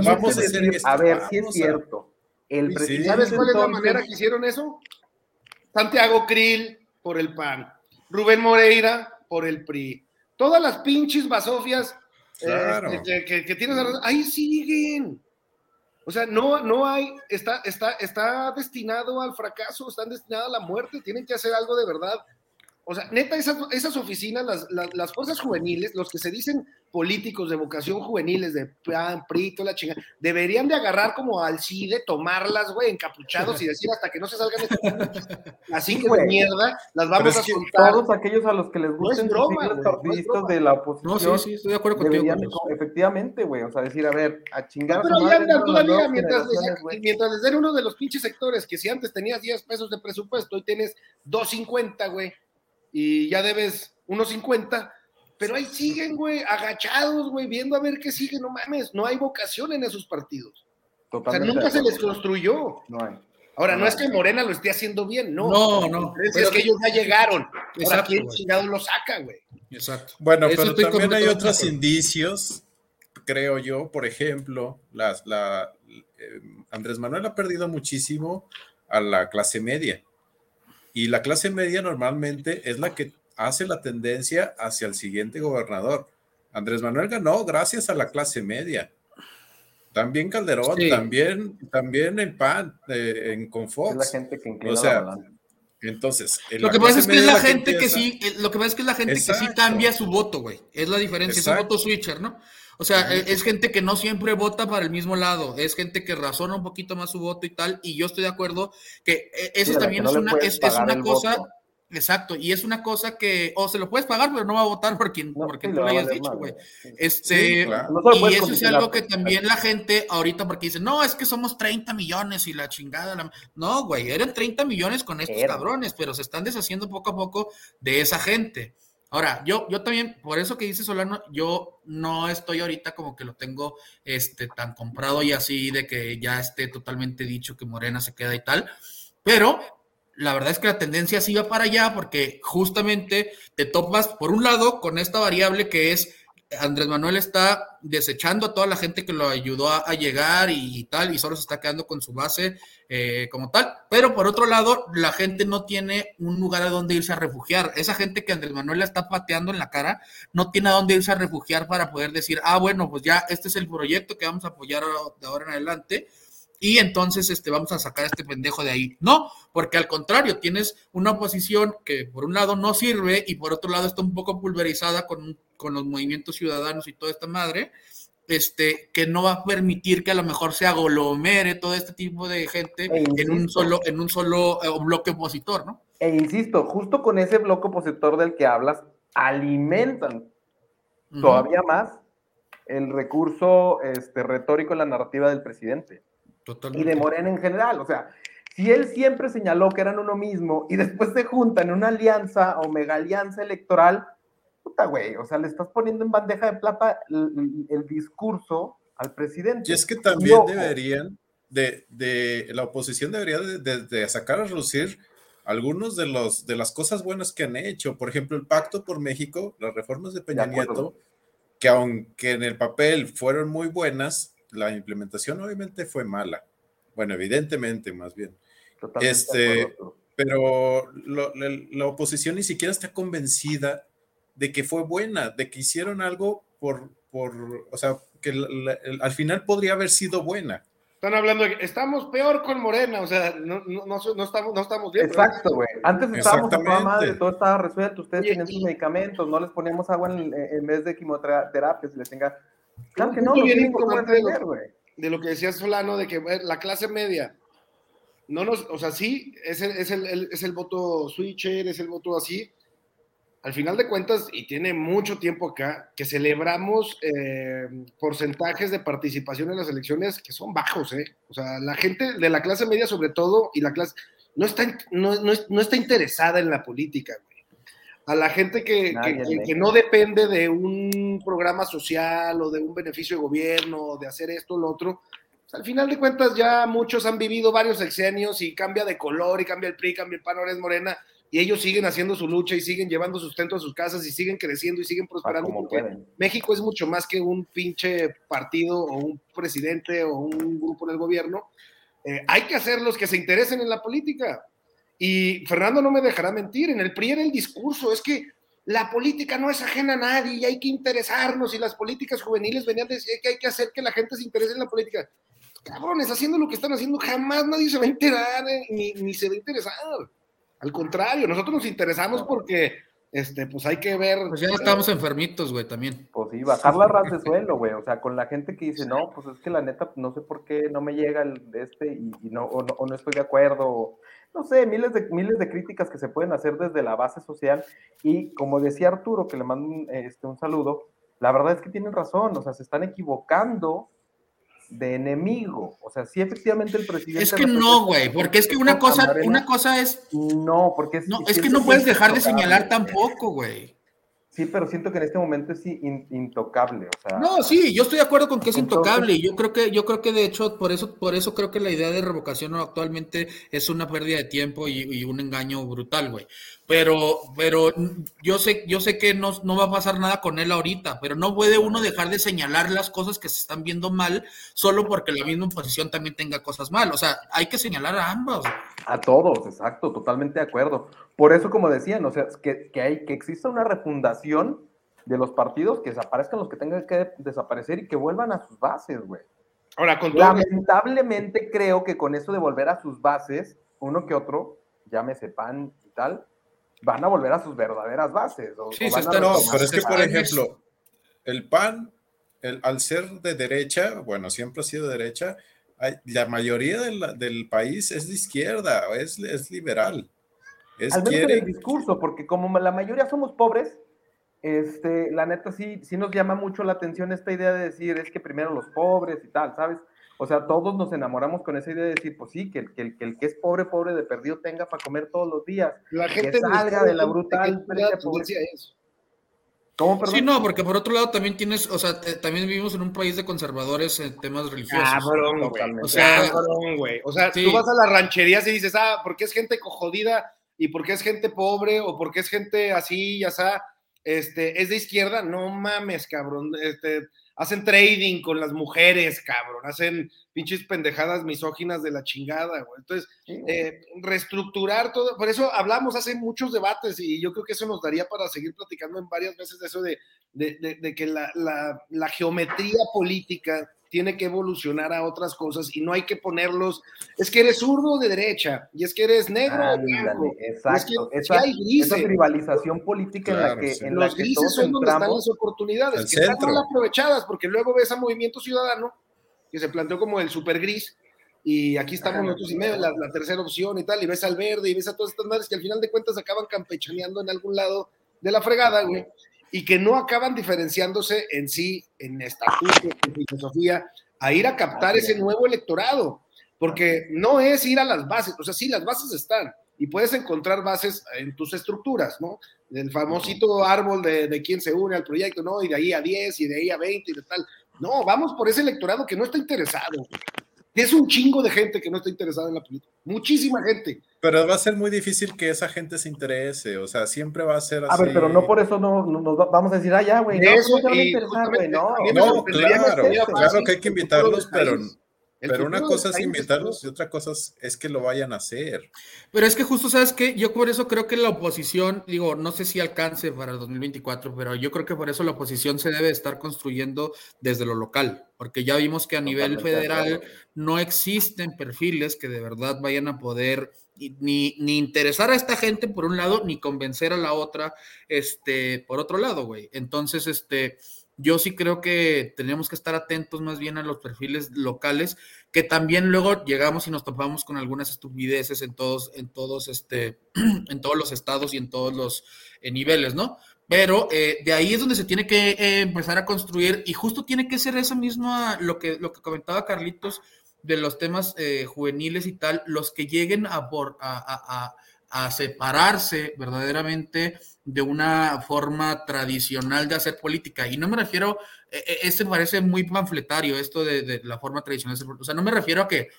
vamos a hacer esto, A ver si es cierto. El ¿Sabes cuál es la manera que hicieron eso? Santiago Krill por el PAN, Rubén Moreira por el PRI. Todas las pinches basofias eh, que, que, que tienes, ahí siguen. O sea, no, no hay, está, está, está destinado al fracaso, están destinados a la muerte, tienen que hacer algo de verdad. O sea, neta, esas, esas oficinas, las, las, fuerzas juveniles, los que se dicen políticos de vocación juveniles, de PAN, PRI, la chinga, deberían de agarrar como al CIDE, tomarlas, güey, encapuchados y decir hasta que no se salgan de Así que de mierda, las vamos a soltar. Todos aquellos a los que les gusten no los partidos de la oposición. No, sí, sí, estoy de acuerdo contigo. efectivamente, güey, o sea, decir, a ver, a chingar. Pero ya andan todavía, mientras, les, mientras les den uno de los pinches sectores que si antes tenías 10 pesos de presupuesto, hoy tienes 2.50, güey y ya debes unos 50, pero ahí siguen, güey, agachados, güey, viendo a ver qué sigue, no mames, no hay vocación en esos partidos. o sea, nunca se les construyó. No hay. Ahora, no, es que Morena lo esté haciendo bien, no. No, no. Es, que ellos ya llegaron. Ahora, ¿quién chingado lo saca, güey? Exacto. Bueno, pero también hay otros indicios, creo yo, por ejemplo, las, la, eh, Andrés Manuel ha perdido muchísimo a la clase media. Y la clase media normalmente es la que hace la tendencia hacia el siguiente gobernador. Andrés Manuel ganó gracias a la clase media. También Calderón, también, también el PAN eh, en Confox. Es la gente que inclina o sea, entonces, lo que pasa es que es la, gente que sí, lo que pasa es que es la gente que sí cambia su voto, güey. Es la diferencia, es un voto switcher, ¿no? O sea, e, es, gente que no siempre vota para el mismo lado, es gente que razona un poquito más su voto y tal, y yo estoy de acuerdo que e, eso también es, una, es, una cosa, exacto, y es una cosa que, o se lo puedes pagar, pero no va a votar por quien, no, porque tú le hayas dicho, güey. Este, y eso es algo que también la gente ahorita, porque dice, no, es que somos 30 millones y la chingada, no, güey, eran 30 millones con estos cabrones, pero se están deshaciendo poco a poco de esa gente. Ahora, yo, yo también, por eso que dice Solano, yo no estoy ahorita como que lo tengo este, tan comprado y así de que ya esté totalmente dicho que Morena se queda y tal, pero la verdad es que la tendencia sí va para allá porque justamente te topas, por un lado, con esta variable que es Andrés Manuel está desechando a toda la gente que lo ayudó a, llegar y, tal, y solo se está quedando con su base eh, como tal. Pero por otro lado, la gente no tiene un lugar a donde irse a refugiar. Esa gente que Andrés Manuel está pateando en la cara, no tiene a dónde irse a refugiar para poder decir, ah, bueno, pues ya este es el proyecto que vamos a apoyar de ahora en adelante y entonces este, vamos a sacar a este pendejo de ahí. No, porque al contrario, tienes una oposición que por un lado no sirve y por otro lado está un poco pulverizada con, con los movimientos ciudadanos y toda esta madre, este, que no va a permitir que a lo mejor se aglomere todo este tipo de gente e en un solo, en un solo eh, bloque opositor, ¿no? E insisto, justo con ese bloque opositor del que hablas, alimentan todavía más el recurso este, retórico en la narrativa del presidente y de Morena en general. O sea, si él siempre señaló que eran uno mismo y después se juntan en una alianza o mega alianza electoral, puta güey, o sea, le estás poniendo en bandeja de plata el, discurso al presidente. Y es que también deberían, de, de, la oposición debería de, sacar a relucir algunos de, los, de las cosas buenas que han hecho. Por ejemplo, el Pacto por México, las reformas de Peña Nieto, que aunque en el papel fueron muy buenas, la implementación obviamente fue mala. Bueno, evidentemente, más bien. este, pero la oposición ni siquiera está convencida de que fue buena, de que hicieron algo por, por o sea, que al final podría haber sido buena. Están hablando de que estamos peor con Morena, o sea, no, no, no estamos, no estamos bien. Exacto, güey. Antes estábamos a madre, todo estaba resuelto, ustedes tienen sus medicamentos, no les poníamos agua en, en vez de quimioterapia, si les tenga Claro que no, bien importante de, lo, que decía Solano, de que la clase media, no nos, o sea, sí, es el, es el, es el voto switcher, es el voto así. Al final de cuentas, y tiene mucho tiempo acá, que celebramos eh, porcentajes de participación en las elecciones que son bajos, ¿eh? O sea, la gente de la clase media, sobre todo, y la clase, no está, no, no, no está interesada en la política, güey a la gente que, que, no depende de un programa social o de un beneficio de gobierno, de hacer esto o lo otro. Pues, al final de cuentas ya muchos han vivido varios sexenios y cambia de color y cambia el PRI, cambia el PAN, ahora es morena y ellos siguen haciendo su lucha y siguen llevando sustento a sus casas y siguen creciendo y siguen prosperando. México es mucho más que un pinche partido o un presidente o un grupo en el gobierno. Eh, hay que hacer los que se interesen en la política. Y Fernando no me dejará mentir, en el PRI era el discurso, es que la política no es ajena a nadie y hay que interesarnos y las políticas juveniles venían a decir que hay que hacer que la gente se interese en la política. Cabrones, haciendo lo que están haciendo, jamás nadie se va a enterar eh, ni, ni, se va a interesar. Al contrario, nosotros nos interesamos porque, este, pues hay que ver. Pues ya estamos enfermitos, güey, también. Pues sí, bajar la ras de suelo, güey. O sea, con la gente que dice, no, pues es que la neta, no sé por qué no me llega el de este y, no, o no, o no estoy de acuerdo no sé, miles de, miles de críticas que se pueden hacer desde la base social y como decía Arturo, que le mando este, un saludo, la verdad es que tienen razón, o sea, se están equivocando de enemigo. O sea, sí, efectivamente el presidente. Es que no, güey, porque es que una cosa, una cosa es. No, porque es. No, es que no puedes dejar de señalar tampoco, güey. Sí, pero siento que en este momento es intocable. O sea, no, sí, yo estoy de acuerdo con que es intocable. Yo creo que, yo creo que de hecho, por eso, por eso creo que la idea de revocación actualmente es una pérdida de tiempo y, y un engaño brutal, güey pero, pero yo sé, yo sé que no, no, va a pasar nada con él ahorita, pero no puede uno dejar de señalar las cosas que se están viendo mal solo porque la misma oposición también tenga cosas mal. O sea, hay que señalar a ambos. A todos, exacto, totalmente de acuerdo. Por eso, como decían, o sea, que, que hay, que exista una refundación de los partidos, que desaparezcan los que tengan que desaparecer y que vuelvan a sus bases, güey. Ahora, con Lamentablemente creo que con eso de volver a sus bases, uno que otro, llámese PAN y tal, van a volver a sus verdaderas bases. sí, se está, no, pero es que, por ejemplo, el PAN, el, al ser de derecha, bueno, siempre ha sido de derecha, la mayoría del país es de izquierda, es, es liberal. Es Al menos en el discurso, porque como la mayoría somos pobres, este, la neta sí, sí nos llama mucho la atención esta idea de decir, es que primero los pobres y tal, ¿sabes? O sea, todos nos enamoramos con esa idea de decir, pues sí, que el que, el, que, el que es pobre, pobre de perdido tenga para comer todos los días. La gente que salga de la brutal ¿Cómo, perdón? Sí, no, porque por otro lado también tienes, o sea, también vivimos en un país de conservadores en temas religiosos. Cabrón, güey. O sea, cabrón, güey. O sea, tú vas a las rancherías y dices, ah, porque es gente cojodida y porque es gente pobre o porque es gente así, ya sea, este, es de izquierda, no mames, cabrón. Este, hacen trading con las mujeres, cabrón, hacen pinches pendejadas misóginas de la chingada, güey. Entonces, eh, reestructurar todo, por eso hablamos hace muchos debates y yo creo que eso nos daría para seguir platicando en varias veces de eso de, de, que la, la, la geometría política tiene que evolucionar a otras cosas y no hay que ponerlos, es que eres zurdo de derecha y es que eres negro o blanco. Exacto, es que esa, hay esa rivalización política en la que en los grises son donde están las oportunidades, que están mal aprovechadas, porque luego ves a Movimiento Ciudadano que se planteó como el super gris y aquí estamos nosotros y medio, la, tercera opción y tal, y ves al verde y ves a todas estas madres que al final de cuentas acaban campechaneando en algún lado de la fregada, güey y que no acaban diferenciándose en sí, en estatuto, en filosofía, a ir a captar ese nuevo electorado, porque no es ir a las bases, o sea, sí, las bases están, y puedes encontrar bases en tus estructuras, ¿no? Del famosito árbol de, de quién se une al proyecto, ¿no? Y de ahí a 10, y de ahí a 20, y de tal. No, vamos por ese electorado que no está interesado. Es un chingo de gente que no está interesada en la política. Muchísima gente. Pero va a ser muy difícil que esa gente se interese. O sea, siempre va a ser así. A ver, pero no por eso no, nos vamos a decir, ah, ya, güey. No, eso no, güey. No, no claro, claro que hay que invitarlos, pero pero una cosa es invitarlos y otra cosa es que lo vayan a hacer. Pero es que justo, ¿sabes qué? Yo por eso creo que la oposición, digo, no sé si alcance para el 2024, pero yo creo que por eso la oposición se debe estar construyendo desde lo local, porque ya vimos que a nivel federal no existen perfiles que de verdad vayan a poder ni, ni interesar a esta gente por un lado, ni convencer a la otra, este, por otro lado, güey. Entonces, este yo sí creo que tenemos que estar atentos más bien a los perfiles locales, que también luego llegamos y nos topamos con algunas estupideces en todos, en todos, este, en todos los estados y en todos los eh, niveles, ¿no? Pero eh, de ahí es donde se tiene que eh, empezar a construir y justo tiene que ser eso mismo lo que, lo que comentaba Carlitos de los temas juveniles y tal, los que lleguen a, por, a, a separarse verdaderamente de una forma tradicional de hacer política. Y no me refiero, este parece muy panfletario, esto de, la forma tradicional de hacer O sea, no me refiero a que,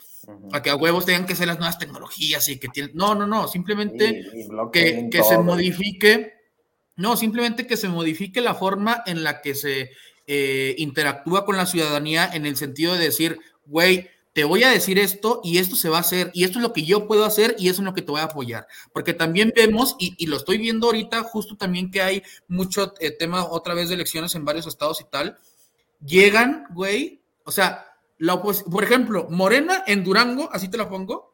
a que a huevos tengan que ser las nuevas tecnologías y que tienen. No, no, no, simplemente que, que se modifique. No, simplemente que se modifique la forma en la que se eh, interactúa con la ciudadanía en el sentido de decir, güey, te voy a decir esto y esto se va a hacer y esto es lo que yo puedo hacer y eso es lo que te voy a apoyar. Porque también vemos, y, lo estoy viendo ahorita, justo también que hay mucho eh, tema otra vez de elecciones en varios estados y tal, llegan, güey, o sea, la por ejemplo, Morena en Durango, así te lo pongo,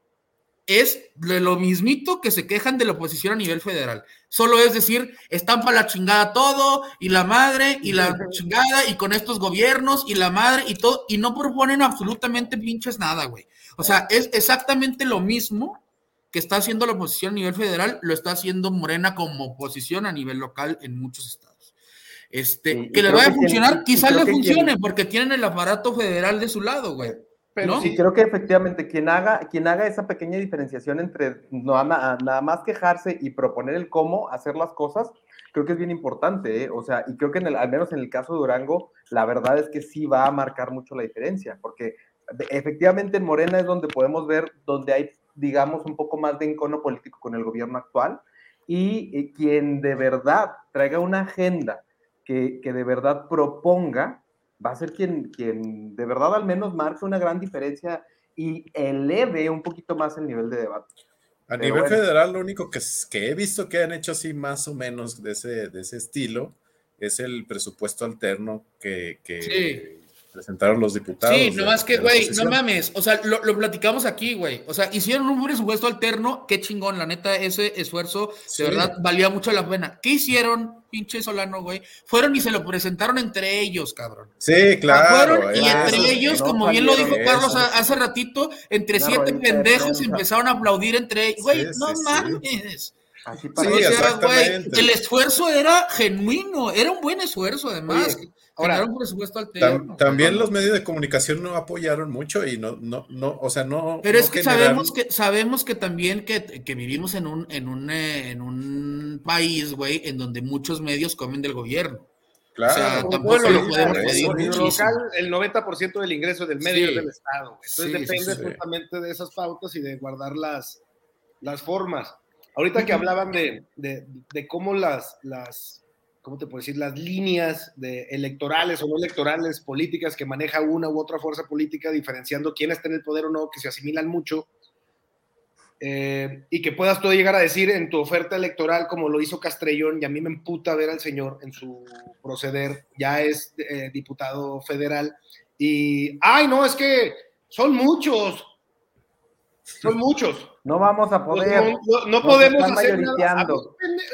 es de lo mismito que se quejan de la oposición a nivel federal. Solo es decir, están para la chingada todo, y la madre, y la chingada, y con estos gobiernos, y la madre, y todo, y no proponen absolutamente pinches nada, güey. O sea, es exactamente lo mismo que está haciendo la oposición a nivel federal, lo está haciendo Morena como oposición a nivel local en muchos estados. Este, que le vaya a funcionar, quizás le funcione, porque tienen el aparato federal de su lado, güey. Pero sí, creo que efectivamente quien haga, quien haga esa pequeña diferenciación entre no, nada más quejarse y proponer el cómo hacer las cosas, creo que es bien importante, ¿eh? o sea, y creo que en el, al menos en el caso de Durango, la verdad es que sí va a marcar mucho la diferencia, porque efectivamente en Morena es donde podemos ver donde hay, digamos, un poco más de encono político con el gobierno actual, y, quien de verdad traiga una agenda que, que de verdad proponga, va a ser quien, quien de verdad al menos marque una gran diferencia y eleve un poquito más el nivel de debate. A nivel federal, lo único que, que, he visto que han hecho así más o menos de ese, de ese estilo es el presupuesto alterno que, presentaron los diputados. Sí, nomás que, güey, no mames, o sea, lo, platicamos aquí, güey, o sea, hicieron un presupuesto alterno, qué chingón, la neta, ese esfuerzo de verdad valía mucho la pena. ¿Qué hicieron, pinche Solano, güey? Fueron y se lo presentaron entre ellos, cabrón. Sí, claro. Fueron y entre ellos, como bien lo dijo Carlos hace ratito, entre siete pendejos empezaron a aplaudir entre ellos, güey, no mames. Así el esfuerzo era genuino, era un buen esfuerzo además. Ahora, un presupuesto también los medios de comunicación no apoyaron mucho y no, no, no, o sea, no. Pero es que sabemos que sabemos que también que, vivimos en un, en un, eh, en un país, güey, en donde muchos medios comen del gobierno. Claro, o sea, tampoco lo podemos pedir el local, el 90% del ingreso del medio es del Estado. Entonces depende justamente de esas pautas y de guardar las, las formas. Ahorita que hablaban de, de, de cómo las, las ¿cómo te puedo decir? Las líneas electorales o no electorales, políticas que maneja una u otra fuerza política, diferenciando quién está en el poder o no, que se asimilan mucho, eh, y que puedas tú llegar a decir en tu oferta electoral, como lo hizo Castrellón, y a mí me emputa ver al señor en su proceder, ya es eh, diputado federal, y, ay, no, es que son muchos, son muchos. No vamos a poder. No, podemos hacer nada.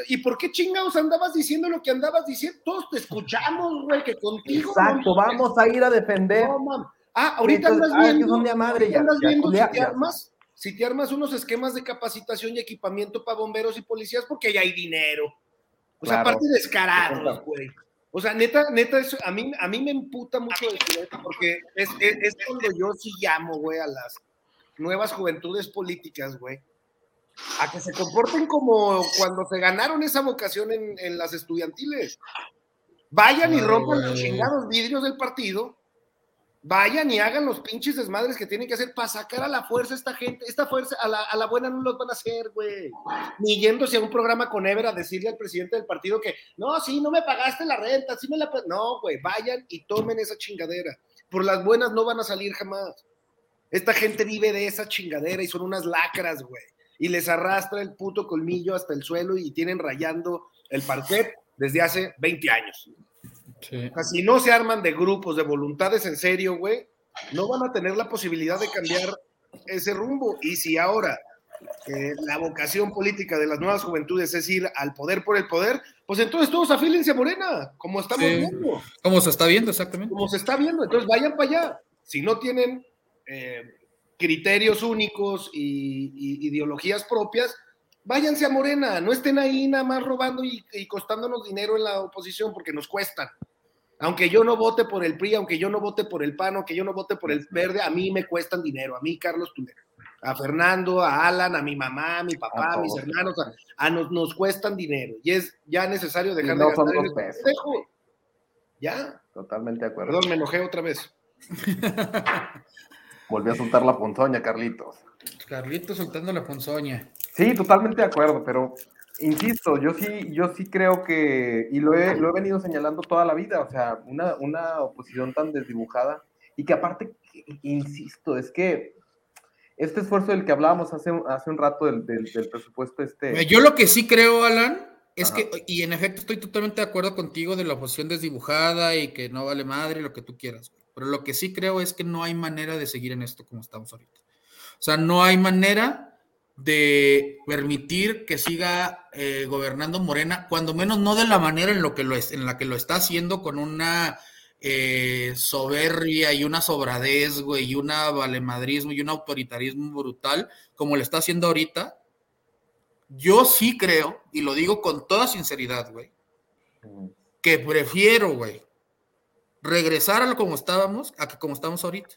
¿Y por qué chingados andabas diciendo lo que andabas diciendo? Todos te escuchamos, güey, que contigo. Exacto, vamos a ir a defender. ah, ahorita andas viendo. madre, ya, andas viendo si, te armas, si te armas unos esquemas de capacitación y equipamiento para bomberos y policías, porque ya hay dinero. O sea, aparte descarados, güey. O sea, neta, neta, eso, a, mí, a mí me emputa mucho esto, porque es, es, es cuando yo sí llamo, güey, a las nuevas juventudes políticas, güey, a que se comporten como cuando se ganaron esa vocación en, las estudiantiles. Vayan y rompan los chingados vidrios del partido, vayan y hagan los pinches desmadres que tienen que hacer para sacar a la fuerza esta gente. Esta fuerza, a la, buena no los van a hacer, güey. Ni yéndose a un programa con Ever a decirle al presidente del partido que, no, sí, no me pagaste la renta, sí me la... No, güey, vayan y tomen esa chingadera. Por las buenas no van a salir jamás. Esta gente vive de esa chingadera y son unas lacras, güey. Y les arrastra el puto colmillo hasta el suelo y tienen rayando el parquet desde hace 20 años. Sí. O sea, si no se arman de grupos, de voluntades en serio, güey, no van a tener la posibilidad de cambiar ese rumbo. Y si ahora eh, la vocación política de las nuevas juventudes es ir al poder por el poder, pues entonces todos afílense a Morena, como estamos viendo. Como se está viendo, exactamente. Como se está viendo, entonces vayan para allá. Si no tienen eh, criterios únicos y, ideologías propias, váyanse a Morena, no estén ahí nada más robando y, costándonos dinero en la oposición porque nos cuestan. Aunque yo no vote por el PRI, aunque yo no vote por el PAN, aunque yo no vote por el Verde, a mí me cuestan dinero, a mí Carlos Tulera, a Fernando, a Alan, a mi mamá, a mi papá, a, mis hermanos, a, nos, nos, cuestan dinero y es ya necesario dejar de gastar en Ya. Totalmente de acuerdo. Perdón, me enojé otra vez. Volvió a soltar la ponzoña, Carlitos. Carlitos soltando la ponzoña. Sí, totalmente de acuerdo, pero insisto, yo sí, yo sí creo que, y lo he, lo he venido señalando toda la vida, o sea, una, una oposición tan desdibujada, y que aparte, insisto, es que este esfuerzo del que hablábamos hace, hace un rato del, del, presupuesto este... Yo lo que sí creo, Alan, es que, y en efecto estoy totalmente de acuerdo contigo de la oposición desdibujada y que no vale madre, lo que tú quieras. Pero lo que sí creo es que no hay manera de seguir en esto como estamos ahorita. O sea, no hay manera de permitir que siga eh, gobernando Morena, cuando menos no de la manera en, lo que lo es, en la que lo está haciendo con una eh, soberbia y una sobradez, güey, y una valemadrismo y un autoritarismo brutal, como lo está haciendo ahorita. Yo sí creo, y lo digo con toda sinceridad, güey, que prefiero, güey, regresar a lo como estábamos, a que como estamos ahorita.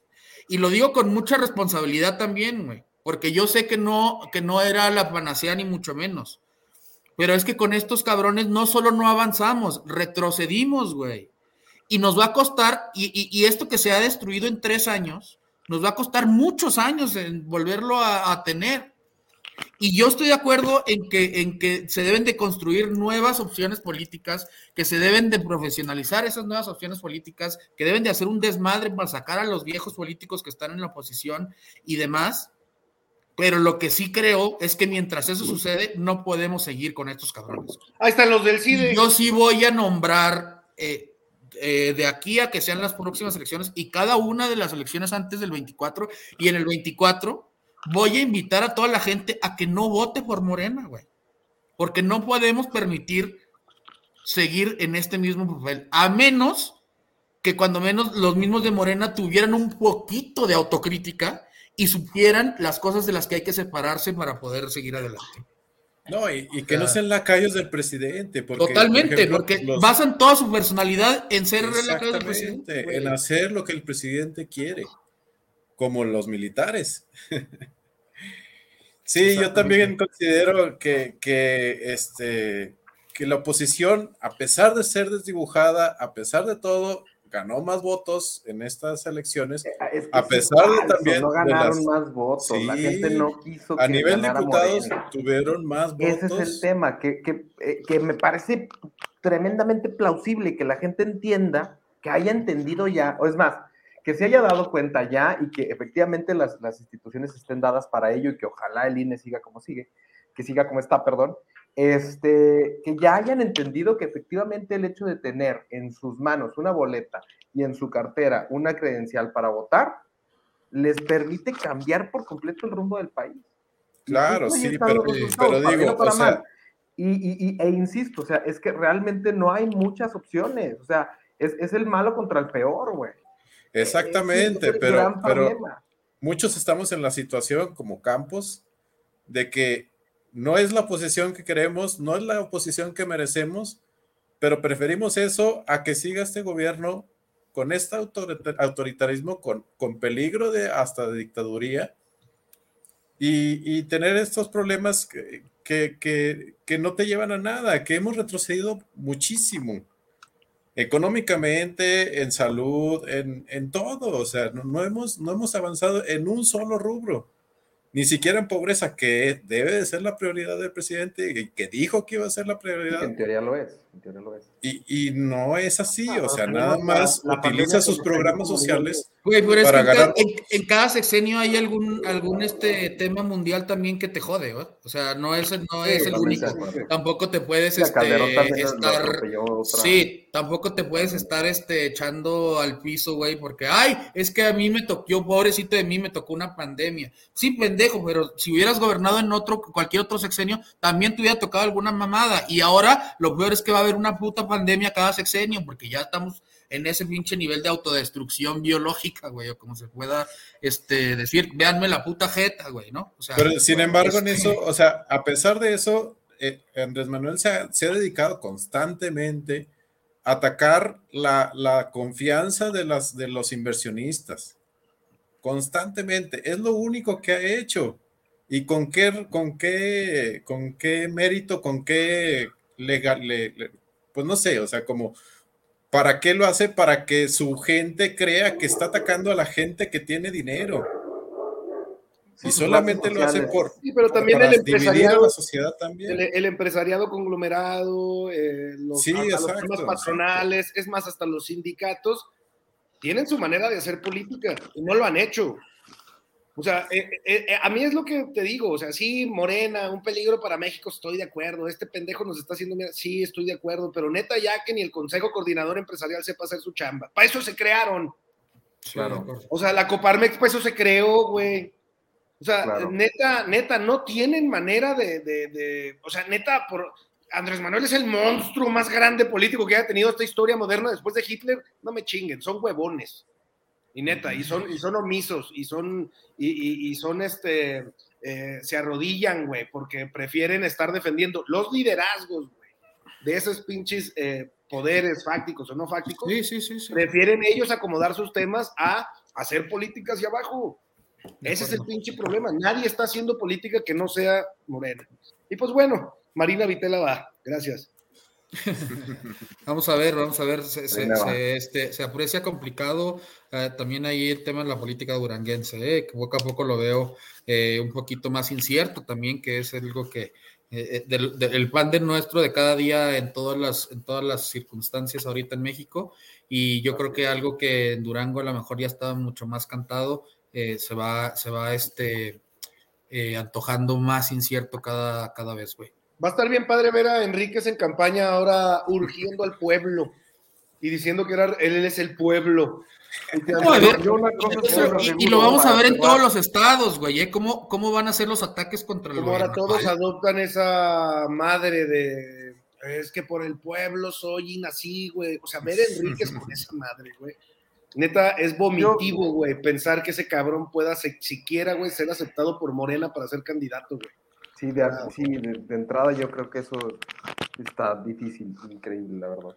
Y lo digo con mucha responsabilidad también, güey, porque yo sé que no, que no era la panacea ni mucho menos. Pero es que con estos cabrones no solo no avanzamos, retrocedimos, güey. Y nos va a costar, y, esto que se ha destruido en tres años, nos va a costar muchos años en volverlo a tener. Y yo estoy de acuerdo en que, en que se deben de construir nuevas opciones políticas, que se deben de profesionalizar esas nuevas opciones políticas, que deben de hacer un desmadre para sacar a los viejos políticos que están en la oposición y demás. Pero lo que sí creo es que mientras eso sucede, no podemos seguir con estos cabrones. Ahí están los del CIDE. yo sí voy a nombrar eh, eh, de aquí a que sean las próximas elecciones y cada una de las elecciones antes del 24 y en el 24 voy a invitar a toda la gente a que no vote por Morena, güey. Porque no podemos permitir seguir en este mismo papel, a menos que cuando menos los mismos de Morena tuvieran un poquito de autocrítica y supieran las cosas de las que hay que separarse para poder seguir adelante. No, y, que no sean lacayos del presidente. totalmente, porque basan toda su personalidad en ser lacayos del presidente. En hacer lo que el presidente quiere, como los militares. sí, yo también considero que, que, este, que la oposición, a pesar de ser desdibujada, a pesar de todo, ganó más votos en estas elecciones, a pesar de también. No ganaron más votos, la gente no quiso. a nivel diputados tuvieron más votos. Ese es el tema, que, que, eh, que, me parece tremendamente plausible que la gente entienda, que haya entendido ya, o es más, que se haya dado cuenta ya y que efectivamente las, las instituciones estén dadas para ello y que ojalá el INE siga como sigue, que siga como está, perdón, este, que ya hayan entendido que efectivamente el hecho de tener en sus manos una boleta y en su cartera una credencial para votar, les permite cambiar por completo el rumbo del país. Claro, sí, pero, digo, o sea... y, e insisto, o sea, es que realmente no hay muchas opciones, o sea, es, es el malo contra el peor, güey. Exactamente, pero, pero muchos estamos en la situación como Campos de que no es la oposición que queremos, no es la oposición que merecemos, pero preferimos eso a que siga este gobierno con este autoritarismo, con, con peligro de hasta de dictaduría y, tener estos problemas que, que, no te llevan a nada, que hemos retrocedido muchísimo económicamente, en salud, en, en todo, o sea, no, hemos, no hemos avanzado en un solo rubro ni siquiera en pobreza, que debe de ser la prioridad del presidente y que dijo que iba a ser la prioridad. En teoría lo es, Y, y no es así, o sea, nada más utiliza sus programas sociales Güey, pero es que en, cada sexenio hay algún, algún este tema mundial también que te jode, ¿no? O sea, no es, no es el único. Tampoco te puedes este, estar. Sí, tampoco te puedes estar este, echando al piso, güey, porque, ay, es que a mí me tocó, pobrecito de mí, me tocó una pandemia. Sí, pendejo, pero si hubieras gobernado en otro, cualquier otro sexenio, también te hubiera tocado alguna mamada. Y ahora lo peor es que va a haber una puta pandemia cada sexenio, porque ya estamos en ese pinche nivel de autodestrucción biológica, güey, o como se pueda este, decir, véanme la puta jeta, güey, ¿no? O sea, Pero sin embargo, en eso, o sea, a pesar de eso, eh, Andrés Manuel se ha, dedicado constantemente a atacar la, confianza de, las, de los inversionistas. Constantemente. Es lo único que ha hecho. ¿Y con qué, con qué, con qué mérito, con qué legal, pues no sé, o sea, como ¿Para qué lo hace? Para que su gente crea que está atacando a la gente que tiene dinero. y solamente lo hace por. Sí, pero también el empresariado. la sociedad también. El, empresariado conglomerado, eh, los, sí, los patronales, es más, hasta los sindicatos, tienen su manera de hacer política y no lo han hecho. O sea, eh, eh, eh, a mí es lo que te digo, o sea, sí, Morena, un peligro para México, estoy de acuerdo, este pendejo nos está haciendo, sí, estoy de acuerdo, pero neta ya que ni el Consejo Coordinador Empresarial sepa hacer su chamba, para eso se crearon. Claro. O sea, la Coparmex, para eso se creó, güey. O sea, neta, neta, no tienen manera de, de, de, o sea, neta, por, Andrés Manuel es el monstruo más grande político que haya tenido esta historia moderna después de Hitler, no me chinguen, son huevones. Y neta, y son, y son omisos, y son, y, son este, eh, se arrodillan, güey, porque prefieren estar defendiendo los liderazgos, güey, de esos pinches eh, poderes fácticos o no fácticos. Sí, sí, sí, Prefieren ellos acomodar sus temas a hacer política hacia abajo. Ese es el pinche problema. Nadie está haciendo política que no sea morena. Y pues bueno, Marina Vitela va. Gracias. vamos a ver, vamos a ver, se, este, aprecia complicado eh, también ahí el tema de la política duranguense, eh, que poco a poco lo veo eh, un poquito más incierto también, que es algo que del, el pan de nuestro de cada día en todas las en todas las circunstancias ahorita en México y yo creo que algo que en Durango a lo mejor ya estaba mucho más cantado se va se va este antojando más incierto cada cada vez, güey. Va a estar bien padre ver a Enríquez en campaña ahora urgiendo al pueblo. y diciendo que era, él es el pueblo. y, lo vamos a ver en todos los estados, güey, ¿eh? ¿Cómo, ¿Cómo, van a ser los ataques contra el ahora todos adoptan esa madre de es que por el pueblo soy inací, güey. O sea, ver a Enríquez con esa madre, güey. Neta, es vomitivo, güey, pensar que ese cabrón pueda siquiera, güey, ser aceptado por Morena para ser candidato, güey. Sí, de, sí de, entrada yo creo que eso está difícil, increíble, la verdad.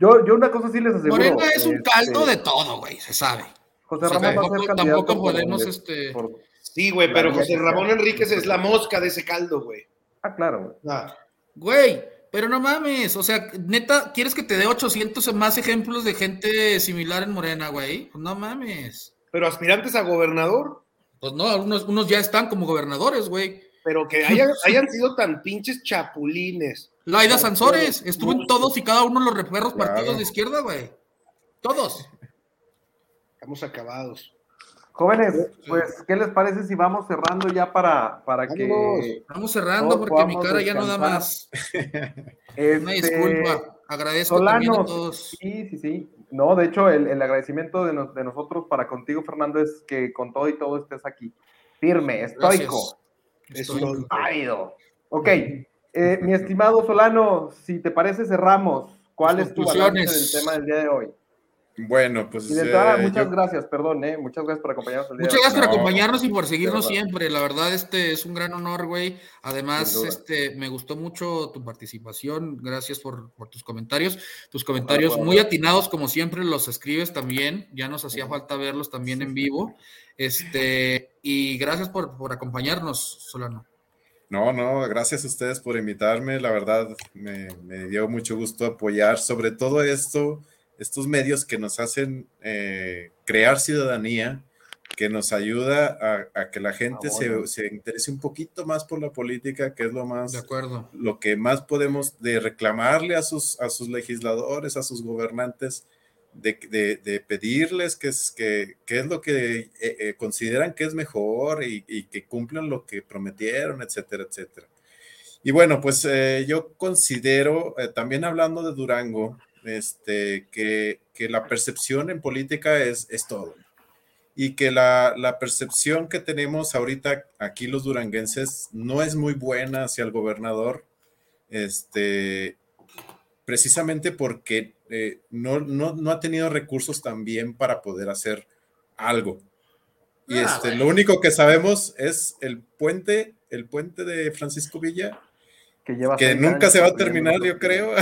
Yo, yo una cosa sí les aseguro. Morena es un caldo este, de todo, güey, se sabe. José Ramón va a ser candidato tampoco podemos, este... sí, güey, pero José Ramón Enríquez es la mosca de ese caldo, güey. Ah, claro, güey. Ah. Güey, pero no mames, o sea, neta, ¿quieres que te dé 800 más ejemplos de gente similar en Morena, güey? Pues no mames. Pero aspirantes a gobernador. Pues no, unos, unos ya están como gobernadores, güey. Pero que hayan, hayan sido tan pinches chapulines. Laida Sansores, estuvo en todos y cada uno de los reperros partidos de izquierda, güey. Todos. Estamos acabados. Jóvenes, pues, ¿qué les parece si vamos cerrando ya para, para que. Vamos cerrando porque mi cara ya no da más. Este, Una disculpa. Agradezco también a todos. Sí, sí, sí. No, de hecho, el, agradecimiento de, de, nosotros para contigo, Fernando, es que con todo y todo estés aquí. Firme, estoico. Estoico. Árido. Ok. Eh, mi estimado Solano, si te parece, cerramos. ¿Cuál es tu balance del tema del día de hoy? Bueno, pues. Eh, muchas gracias, perdón, ¿eh? Muchas gracias por acompañarnos. El día muchas gracias por acompañarnos y por seguirnos siempre. La verdad, este es un gran honor, güey. Además, este, me gustó mucho tu participación. Gracias por, tus comentarios. Tus comentarios muy atinados, como siempre, los escribes también. Ya nos hacía falta verlos también en vivo. Este, y gracias por, por acompañarnos, Solano. No, no, gracias a ustedes por invitarme. La verdad, me, me dio mucho gusto apoyar sobre todo esto estos medios que nos hacen eh, crear ciudadanía, que nos ayuda a, que la gente ah, se, interese un poquito más por la política, que es lo más, de acuerdo. lo que más podemos de reclamarle a sus, a sus legisladores, a sus gobernantes, de, pedirles qué es, que, es lo que eh, eh, consideran que es mejor y, que cumplan lo que prometieron, etcétera, etcétera. Y bueno, pues yo considero, también hablando de Durango, este, que, la percepción en política es, es todo. Y que la, percepción que tenemos ahorita aquí los duranguenses no es muy buena hacia el gobernador, este, precisamente porque eh, no, no, ha tenido recursos también para poder hacer algo. Y ah, este, lo único que sabemos es el puente, el puente de Francisco Villa, que, nunca se va a terminar, yo creo.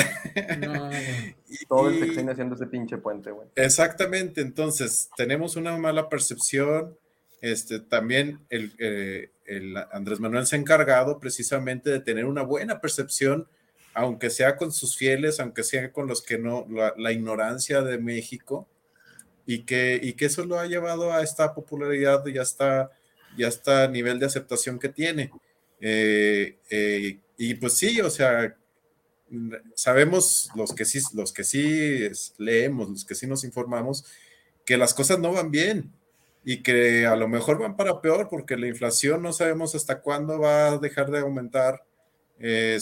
Todo el sexenio haciendo ese pinche puente, güey. Exactamente, entonces tenemos una mala percepción. Este, también el, eh, el, Andrés Manuel se ha encargado precisamente de tener una buena percepción, aunque sea con sus fieles, aunque sea con los que no, la, ignorancia de México, y que, y que eso lo ha llevado a esta popularidad y hasta, y hasta nivel de aceptación que tiene. Eh, eh, y pues sí, o sea, sabemos los que sí, los que sí leemos, los que sí nos informamos, que las cosas no van bien y que a lo mejor van para peor porque la inflación no sabemos hasta cuándo va a dejar de aumentar. Eh,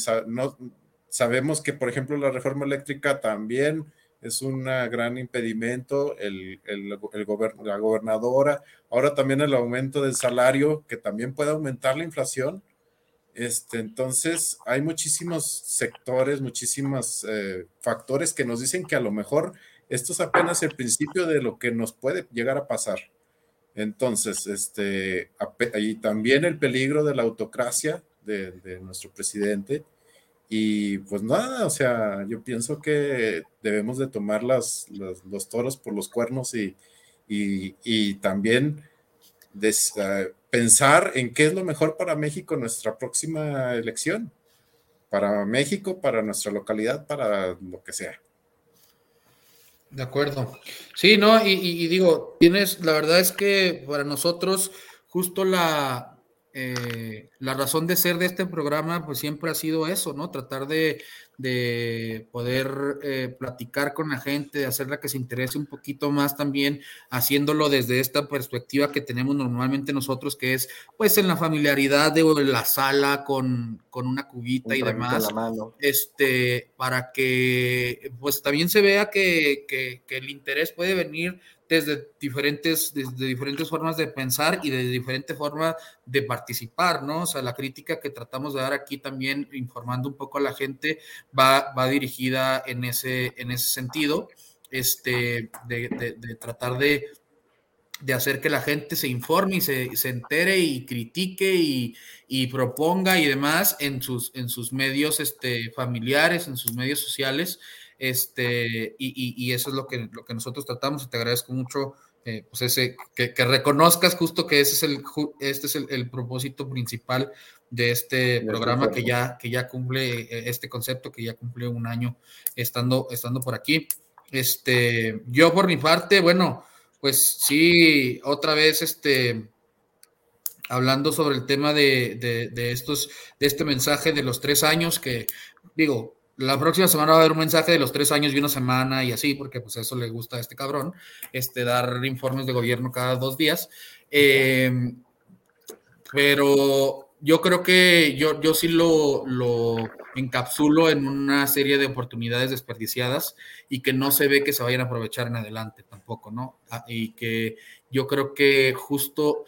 sabemos que, por ejemplo, la reforma eléctrica también es un gran impedimento, la gobernadora, ahora también el aumento del salario, que también puede aumentar la inflación este, entonces, hay muchísimos sectores, muchísimos eh, factores que nos dicen que a lo mejor esto es apenas el principio de lo que nos puede llegar a pasar. Entonces, este, y también el peligro de la autocracia de, nuestro presidente. Y pues nada, o sea, yo pienso que debemos de tomar las, los toros por los cuernos y, y, también pensar en qué es lo mejor para México en nuestra próxima elección, para México, para nuestra localidad, para lo que sea. De acuerdo. Sí, no, y, digo, tienes, la verdad es que para nosotros justo la, eh, la razón de ser de este programa, pues siempre ha sido eso, ¿no? Tratar de, de poder eh, platicar con la gente, de hacerla que se interese un poquito más también, haciéndolo desde esta perspectiva que tenemos normalmente nosotros, que es pues en la familiaridad de la sala con, una cubita y demás, este, para que pues también se vea que, que el interés puede venir desde diferentes, desde diferentes formas de pensar y de diferentes formas de participar, ¿no? O sea, la crítica que tratamos de dar aquí también, informando un poco a la gente, va, va dirigida en ese, en ese sentido, este, de, tratar de, de hacer que la gente se informe y se, se entere y critique y, y, proponga y demás en sus, en sus medios este, familiares, en sus medios sociales, este, y, eso es lo que, lo que nosotros tratamos. Te agradezco mucho eh, pues ese, que, reconozcas justo que ese es el, este es el, propósito principal de este programa que ya, que ya cumple eh, este concepto, que ya cumple un año estando, estando por aquí. Este, yo por mi parte, bueno, pues sí, otra vez, este, hablando sobre el tema de, de, de, estos, de este mensaje de los tres años, que digo, la próxima semana va a haber un mensaje de los tres años y una semana y así, porque pues eso le gusta a este cabrón, este, dar informes de gobierno cada dos días. Eh, pero yo creo que yo, yo sí lo, lo encapsulo en una serie de oportunidades desperdiciadas y que no se ve que se vayan a aprovechar en adelante tampoco, ¿no? Ah, y que yo creo que justo,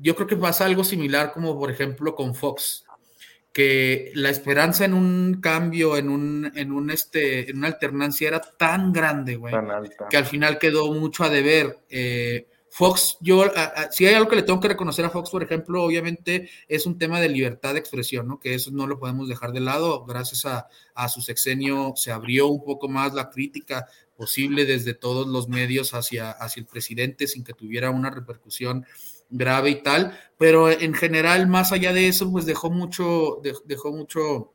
yo creo que pasa algo similar como por ejemplo con Fox que la esperanza en un cambio, en un, en un este, en una alternancia era tan grande, güey, que al final quedó mucho a deber. Eh, Fox, yo, si hay algo que le tengo que reconocer a Fox, por ejemplo, obviamente es un tema de libertad de expresión, ¿no? Que eso no lo podemos dejar de lado. Gracias a, a su sexenio se abrió un poco más la crítica posible desde todos los medios hacia, hacia el presidente sin que tuviera una repercusión grave y tal, pero en general, más allá de eso, pues dejó mucho, dejó mucho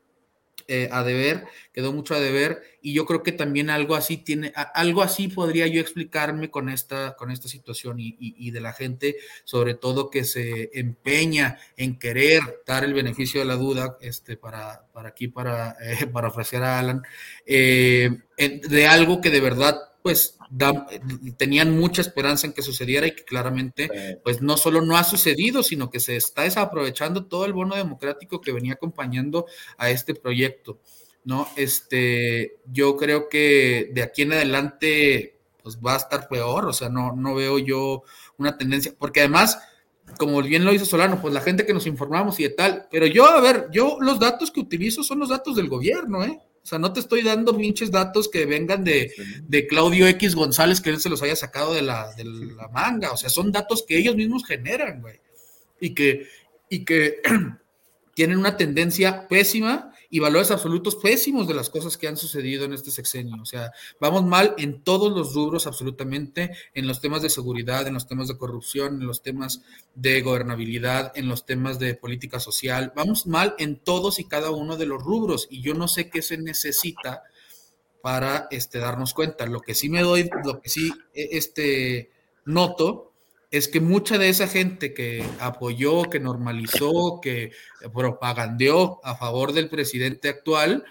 eh, a deber, quedó mucho a deber, y yo creo que también algo así tiene, algo así podría yo explicarme con esta, con esta situación y, de la gente, sobre todo que se empeña en querer dar el beneficio de la duda, este, para, para aquí, para, eh, para ofrecer a Alan, eh, de algo que de verdad pues tenían mucha esperanza en que sucediera y que claramente pues no solo no ha sucedido, sino que se está desaprovechando todo el bono democrático que venía acompañando a este proyecto, ¿no? Este, yo creo que de aquí en adelante pues va a estar peor, o sea, no, no veo yo una tendencia, porque además, como bien lo hizo Solano, pues la gente que nos informamos y de tal, pero yo, a ver, yo los datos que utilizo son los datos del gobierno, ¿eh? O sea, no te estoy dando pinches datos que vengan de, Claudio X González, que él se los haya sacado de la, de la manga. O sea, son datos que ellos mismos generan, güey. Y que, y que tienen una tendencia pésima y valores absolutos pésimos de las cosas que han sucedido en este sexenio. O sea, vamos mal en todos los rubros absolutamente, en los temas de seguridad, en los temas de corrupción, en los temas de gobernabilidad, en los temas de política social. Vamos mal en todos y cada uno de los rubros y yo no sé qué se necesita para este, darnos cuenta. Lo que sí me doy, lo que sí e, este, noto es que mucha de esa gente que apoyó, que normalizó, que propagandeó a favor del presidente actual,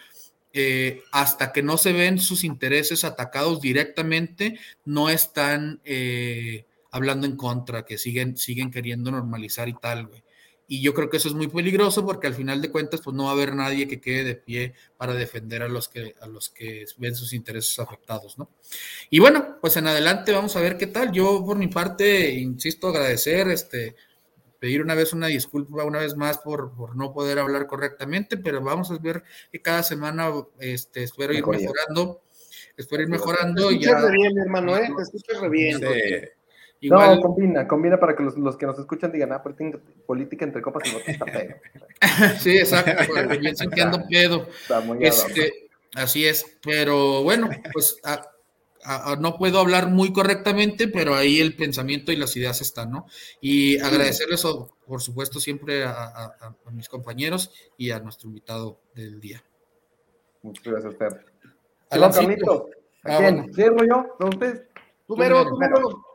eh, hasta que no se ven sus intereses atacados directamente, no están eh, hablando en contra, que siguen, siguen queriendo normalizar y tal, güey. Y yo creo que eso es muy peligroso porque al final de cuentas, pues no va a haber nadie que quede de pie para defender a los que, a los que ven sus intereses afectados, ¿no? Y bueno, pues en adelante vamos a ver qué tal. Yo por mi parte, insisto, agradecer, este, pedir una vez una disculpa una vez más por, por no poder hablar correctamente, pero vamos a ver que cada semana, este, espero ir mejorando, espero ir mejorando. Te ya... bien, hermano, ¿eh? Te escuchas re bien. No, combina, combina para que los, los, que nos escuchan digan, ah, política entre copas y botas está pedo. sí, exacto, piensan que ando pedo. Está muy este, así es, pero bueno, pues no puedo hablar muy correctamente, pero ahí el pensamiento y las ideas están, ¿no? Y agradecerles, por supuesto, siempre a, mis compañeros y a nuestro invitado del día. Muchas gracias, Fer. Hola, Carlito. ¿A ah, quién? ¿Cierro yo? ¿Con ustedes? Número, número.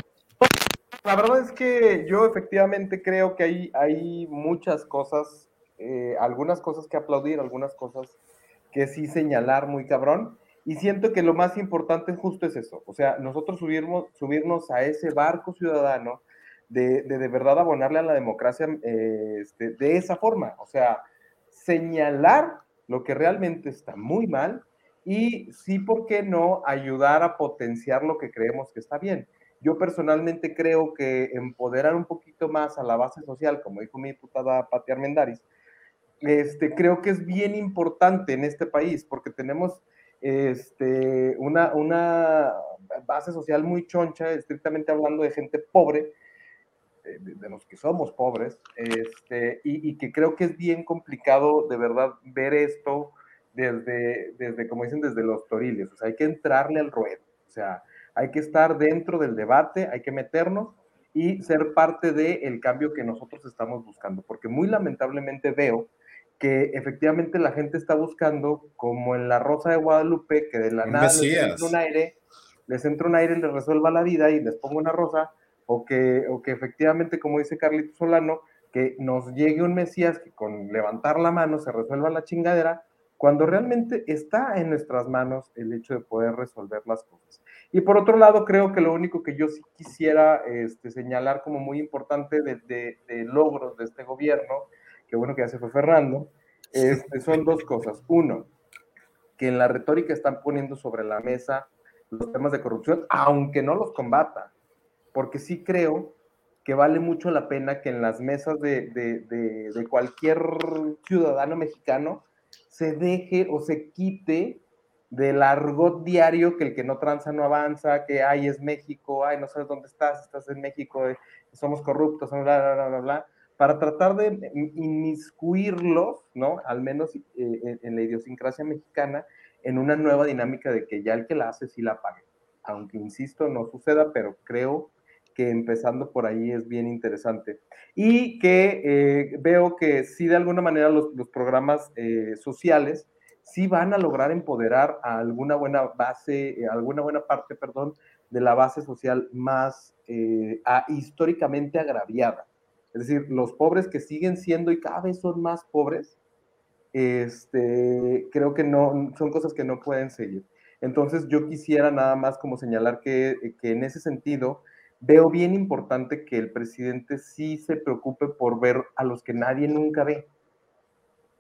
La verdad es que yo efectivamente creo que hay, hay muchas cosas, eh, algunas cosas que aplaudir, algunas cosas que sí señalar muy cabrón. Y siento que lo más importante justo es eso, o sea, nosotros subirnos, subirnos a ese barco ciudadano de de, verdad abonarle a la democracia eh, este, de esa forma, o sea, señalar lo que realmente está muy mal y sí, ¿por qué no ayudar a potenciar lo que creemos que está bien? Yo personalmente creo que empoderar un poquito más a la base social, como dijo mi diputada Pati Armendaris, este, creo que es bien importante en este país porque tenemos este, una, una base social muy choncha, estrictamente hablando de gente pobre, de, los que somos pobres, este, y, y, que creo que es bien complicado de verdad ver esto desde, desde, como dicen, desde los toriles, o sea, hay que entrarle al ruedo, o sea, hay que estar dentro del debate, hay que meternos y ser parte del cambio que nosotros estamos buscando, porque muy lamentablemente veo que efectivamente la gente está buscando, como en la Rosa de Guadalupe, que de la nada les entra un aire, les entra un aire y les resuelva la vida y les pongo una rosa, o que, o que efectivamente, como dice Carlito Solano, que nos llegue un Mesías que con levantar la mano se resuelva la chingadera, cuando realmente está en nuestras manos el hecho de poder resolver las cosas. Y por otro lado, creo que lo único que yo sí quisiera este, señalar como muy importante de, de, logros de este gobierno, que bueno que ya se fue Fernando, este, son dos cosas. Uno, que en la retórica están poniendo sobre la mesa los temas de corrupción, aunque no los combata, porque sí creo que vale mucho la pena que en las mesas de, de, de cualquier ciudadano mexicano se deje o se quite del argot diario que el que no tranza no avanza, que ay es México, ay no sabes dónde estás, estás en México, eh, somos corruptos, bla, bla, bla, bla, bla, para tratar de inmiscuirlos, ¿no? Al menos eh, en, la idiosincrasia mexicana, en una nueva dinámica de que ya el que la hace sí la pague. Aunque, insisto, no suceda, pero creo que empezando por ahí es bien interesante. Y que eh, veo que sí, de alguna manera, los, programas eh, sociales sí van a lograr empoderar a alguna buena base, eh, alguna buena parte, perdón, de la base social más históricamente agraviada. Es decir, los pobres que siguen siendo y cada vez son más pobres, este, creo que no, son cosas que no pueden seguir. Entonces yo quisiera nada más como señalar que, que en ese sentido, veo bien importante que el presidente sí se preocupe por ver a los que nadie nunca ve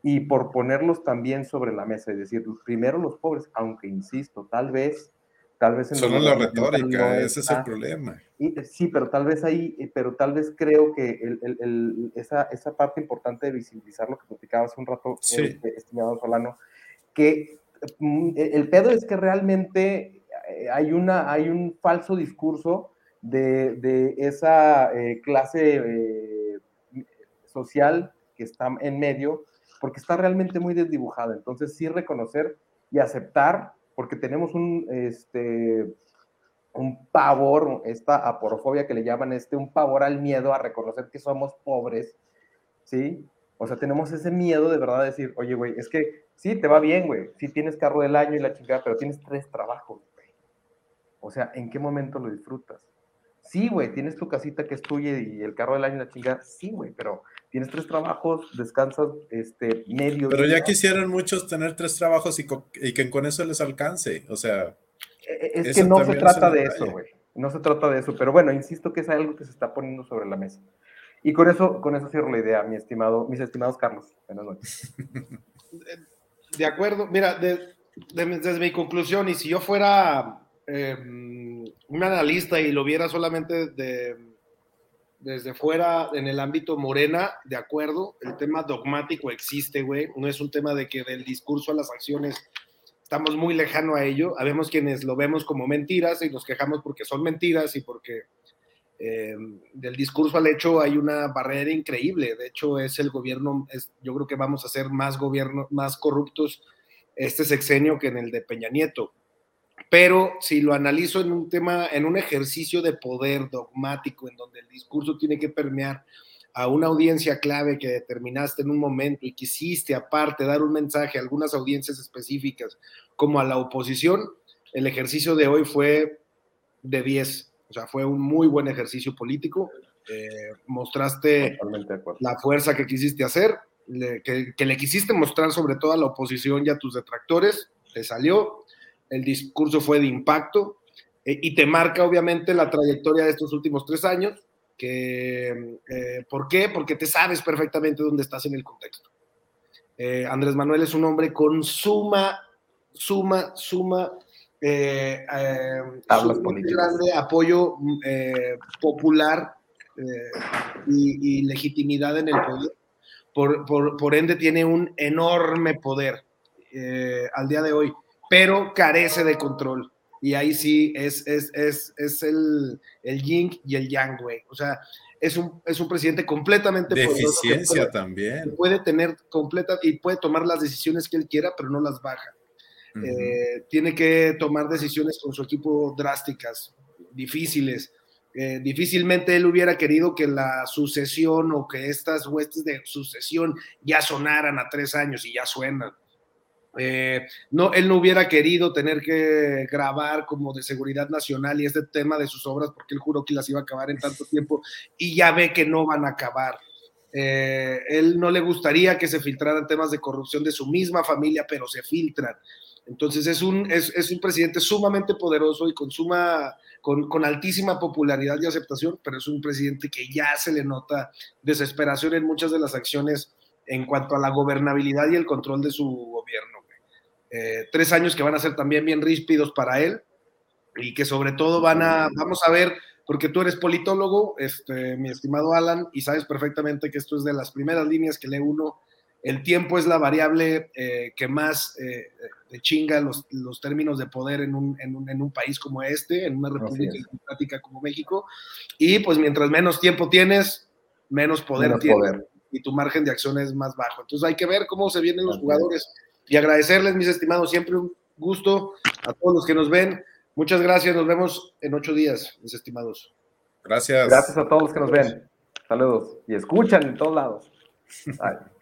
y por ponerlos también sobre la mesa, es decir, primero los pobres, aunque insisto, tal vez, tal vez en solo la retórica, ese es el problema. Y, eh, sí, pero tal vez ahí, eh, pero tal vez creo que el, el, esa, esa, parte importante de visibilizar lo que platicaba hace un rato, sí. Eh, estimado Solano, que mm, el pedo es que realmente hay, una, hay un falso discurso de, esa eh, clase eh, social que está en medio, porque está realmente muy desdibujada. Entonces, sí reconocer y aceptar, porque tenemos un, este, un pavor, esta aporofobia que le llaman, este, un pavor al miedo a reconocer que somos pobres, ¿sí? O sea, tenemos ese miedo de verdad de decir, oye, güey, es que sí, te va bien, güey, sí tienes carro del año y la chingada, pero tienes tres trabajos, güey. O sea, ¿en qué momento lo disfrutas? Sí, güey, tienes tu casita que es tuya y el carro del año la chingada. Sí, güey, pero tienes tres trabajos, descansas este, medio. Pero ya quisieran muchos tener tres trabajos y, y, que con eso les alcance. O sea. E, e, es que no se trata de eso, güey. No se trata de eso. Pero bueno, insisto que es algo que se está poniendo sobre la mesa. Y con eso, con eso cierro la idea, mi estimado, mis estimados Carlos. Buenas noches. De acuerdo. Mira, desde mi conclusión, y si yo fuera. Eh, un analista y lo viera solamente de, desde fuera en el ámbito morena, de acuerdo, el tema dogmático existe, güey, no es un tema de que del discurso a las acciones estamos muy lejano a ello, habemos quienes lo vemos como mentiras y nos quejamos porque son mentiras y porque eh, del discurso al hecho hay una barrera increíble, de hecho es el gobierno, es, yo creo que vamos a ser más gobierno, más corruptos este sexenio que en el de Peña Nieto pero si lo analizo en un tema, en un ejercicio de poder dogmático, en donde el discurso tiene que permear a una audiencia clave que determinaste en un momento y quisiste aparte dar un mensaje a algunas audiencias específicas como a la oposición, el ejercicio de hoy fue de 10, o sea, fue un muy buen ejercicio político, eh, mostraste la fuerza que quisiste hacer, que, le quisiste mostrar sobre todo a la oposición y a tus detractores, te salió, el discurso fue de impacto eh, y te marca obviamente la trayectoria de estos últimos tres años, que, eh, ¿por qué? Porque te sabes perfectamente dónde estás en el contexto. Eh, Andrés Manuel es un hombre con suma, suma, suma, grande apoyo popular y, y legitimidad en el poder por, ende tiene un enorme poder al día de hoy, pero carece de control. Y ahí sí es, es, el, el yin y el yang, güey. O sea, es un, es un presidente completamente de eficiencia también. Puede tener completa y puede tomar las decisiones que él quiera, pero no las baja. Eh, tiene que tomar decisiones con su equipo drásticas, difíciles. Eh, difícilmente él hubiera querido que la sucesión o que estas huestes de sucesión ya sonaran a tres años y ya suenan. Eh, no, él no hubiera querido tener que grabar como de seguridad nacional y este tema de sus obras porque él juró que las iba a acabar en tanto tiempo y ya ve que no van a acabar. Eh, él no le gustaría que se filtraran temas de corrupción de su misma familia, pero se filtran. Entonces es un, es, un presidente sumamente poderoso y con, suma, con, altísima popularidad y aceptación, pero es un presidente que ya se le nota desesperación en muchas de las acciones en cuanto a la gobernabilidad y el control de su gobierno. Eh, tres años que van a ser también bien ríspidos para él y que sobre todo van a, vamos a ver, porque tú eres politólogo, este, mi estimado Alan, y sabes perfectamente que esto es de las primeras líneas que lee uno el tiempo es la variable eh, que más eh, chinga los, los, términos de poder en un, en, un, en un, país como este, en una república democrática como México. Y pues mientras menos tiempo tienes, menos poder tienes. Y tu margen de acción es más bajo. Entonces hay que ver cómo se vienen los jugadores. Y agradecerles, mis estimados, siempre un gusto a todos los que nos ven. Muchas gracias. Nos vemos en ocho días, mis estimados. Gracias. Gracias a todos los que nos ven. Saludos. Y escuchan en todos lados. Bye.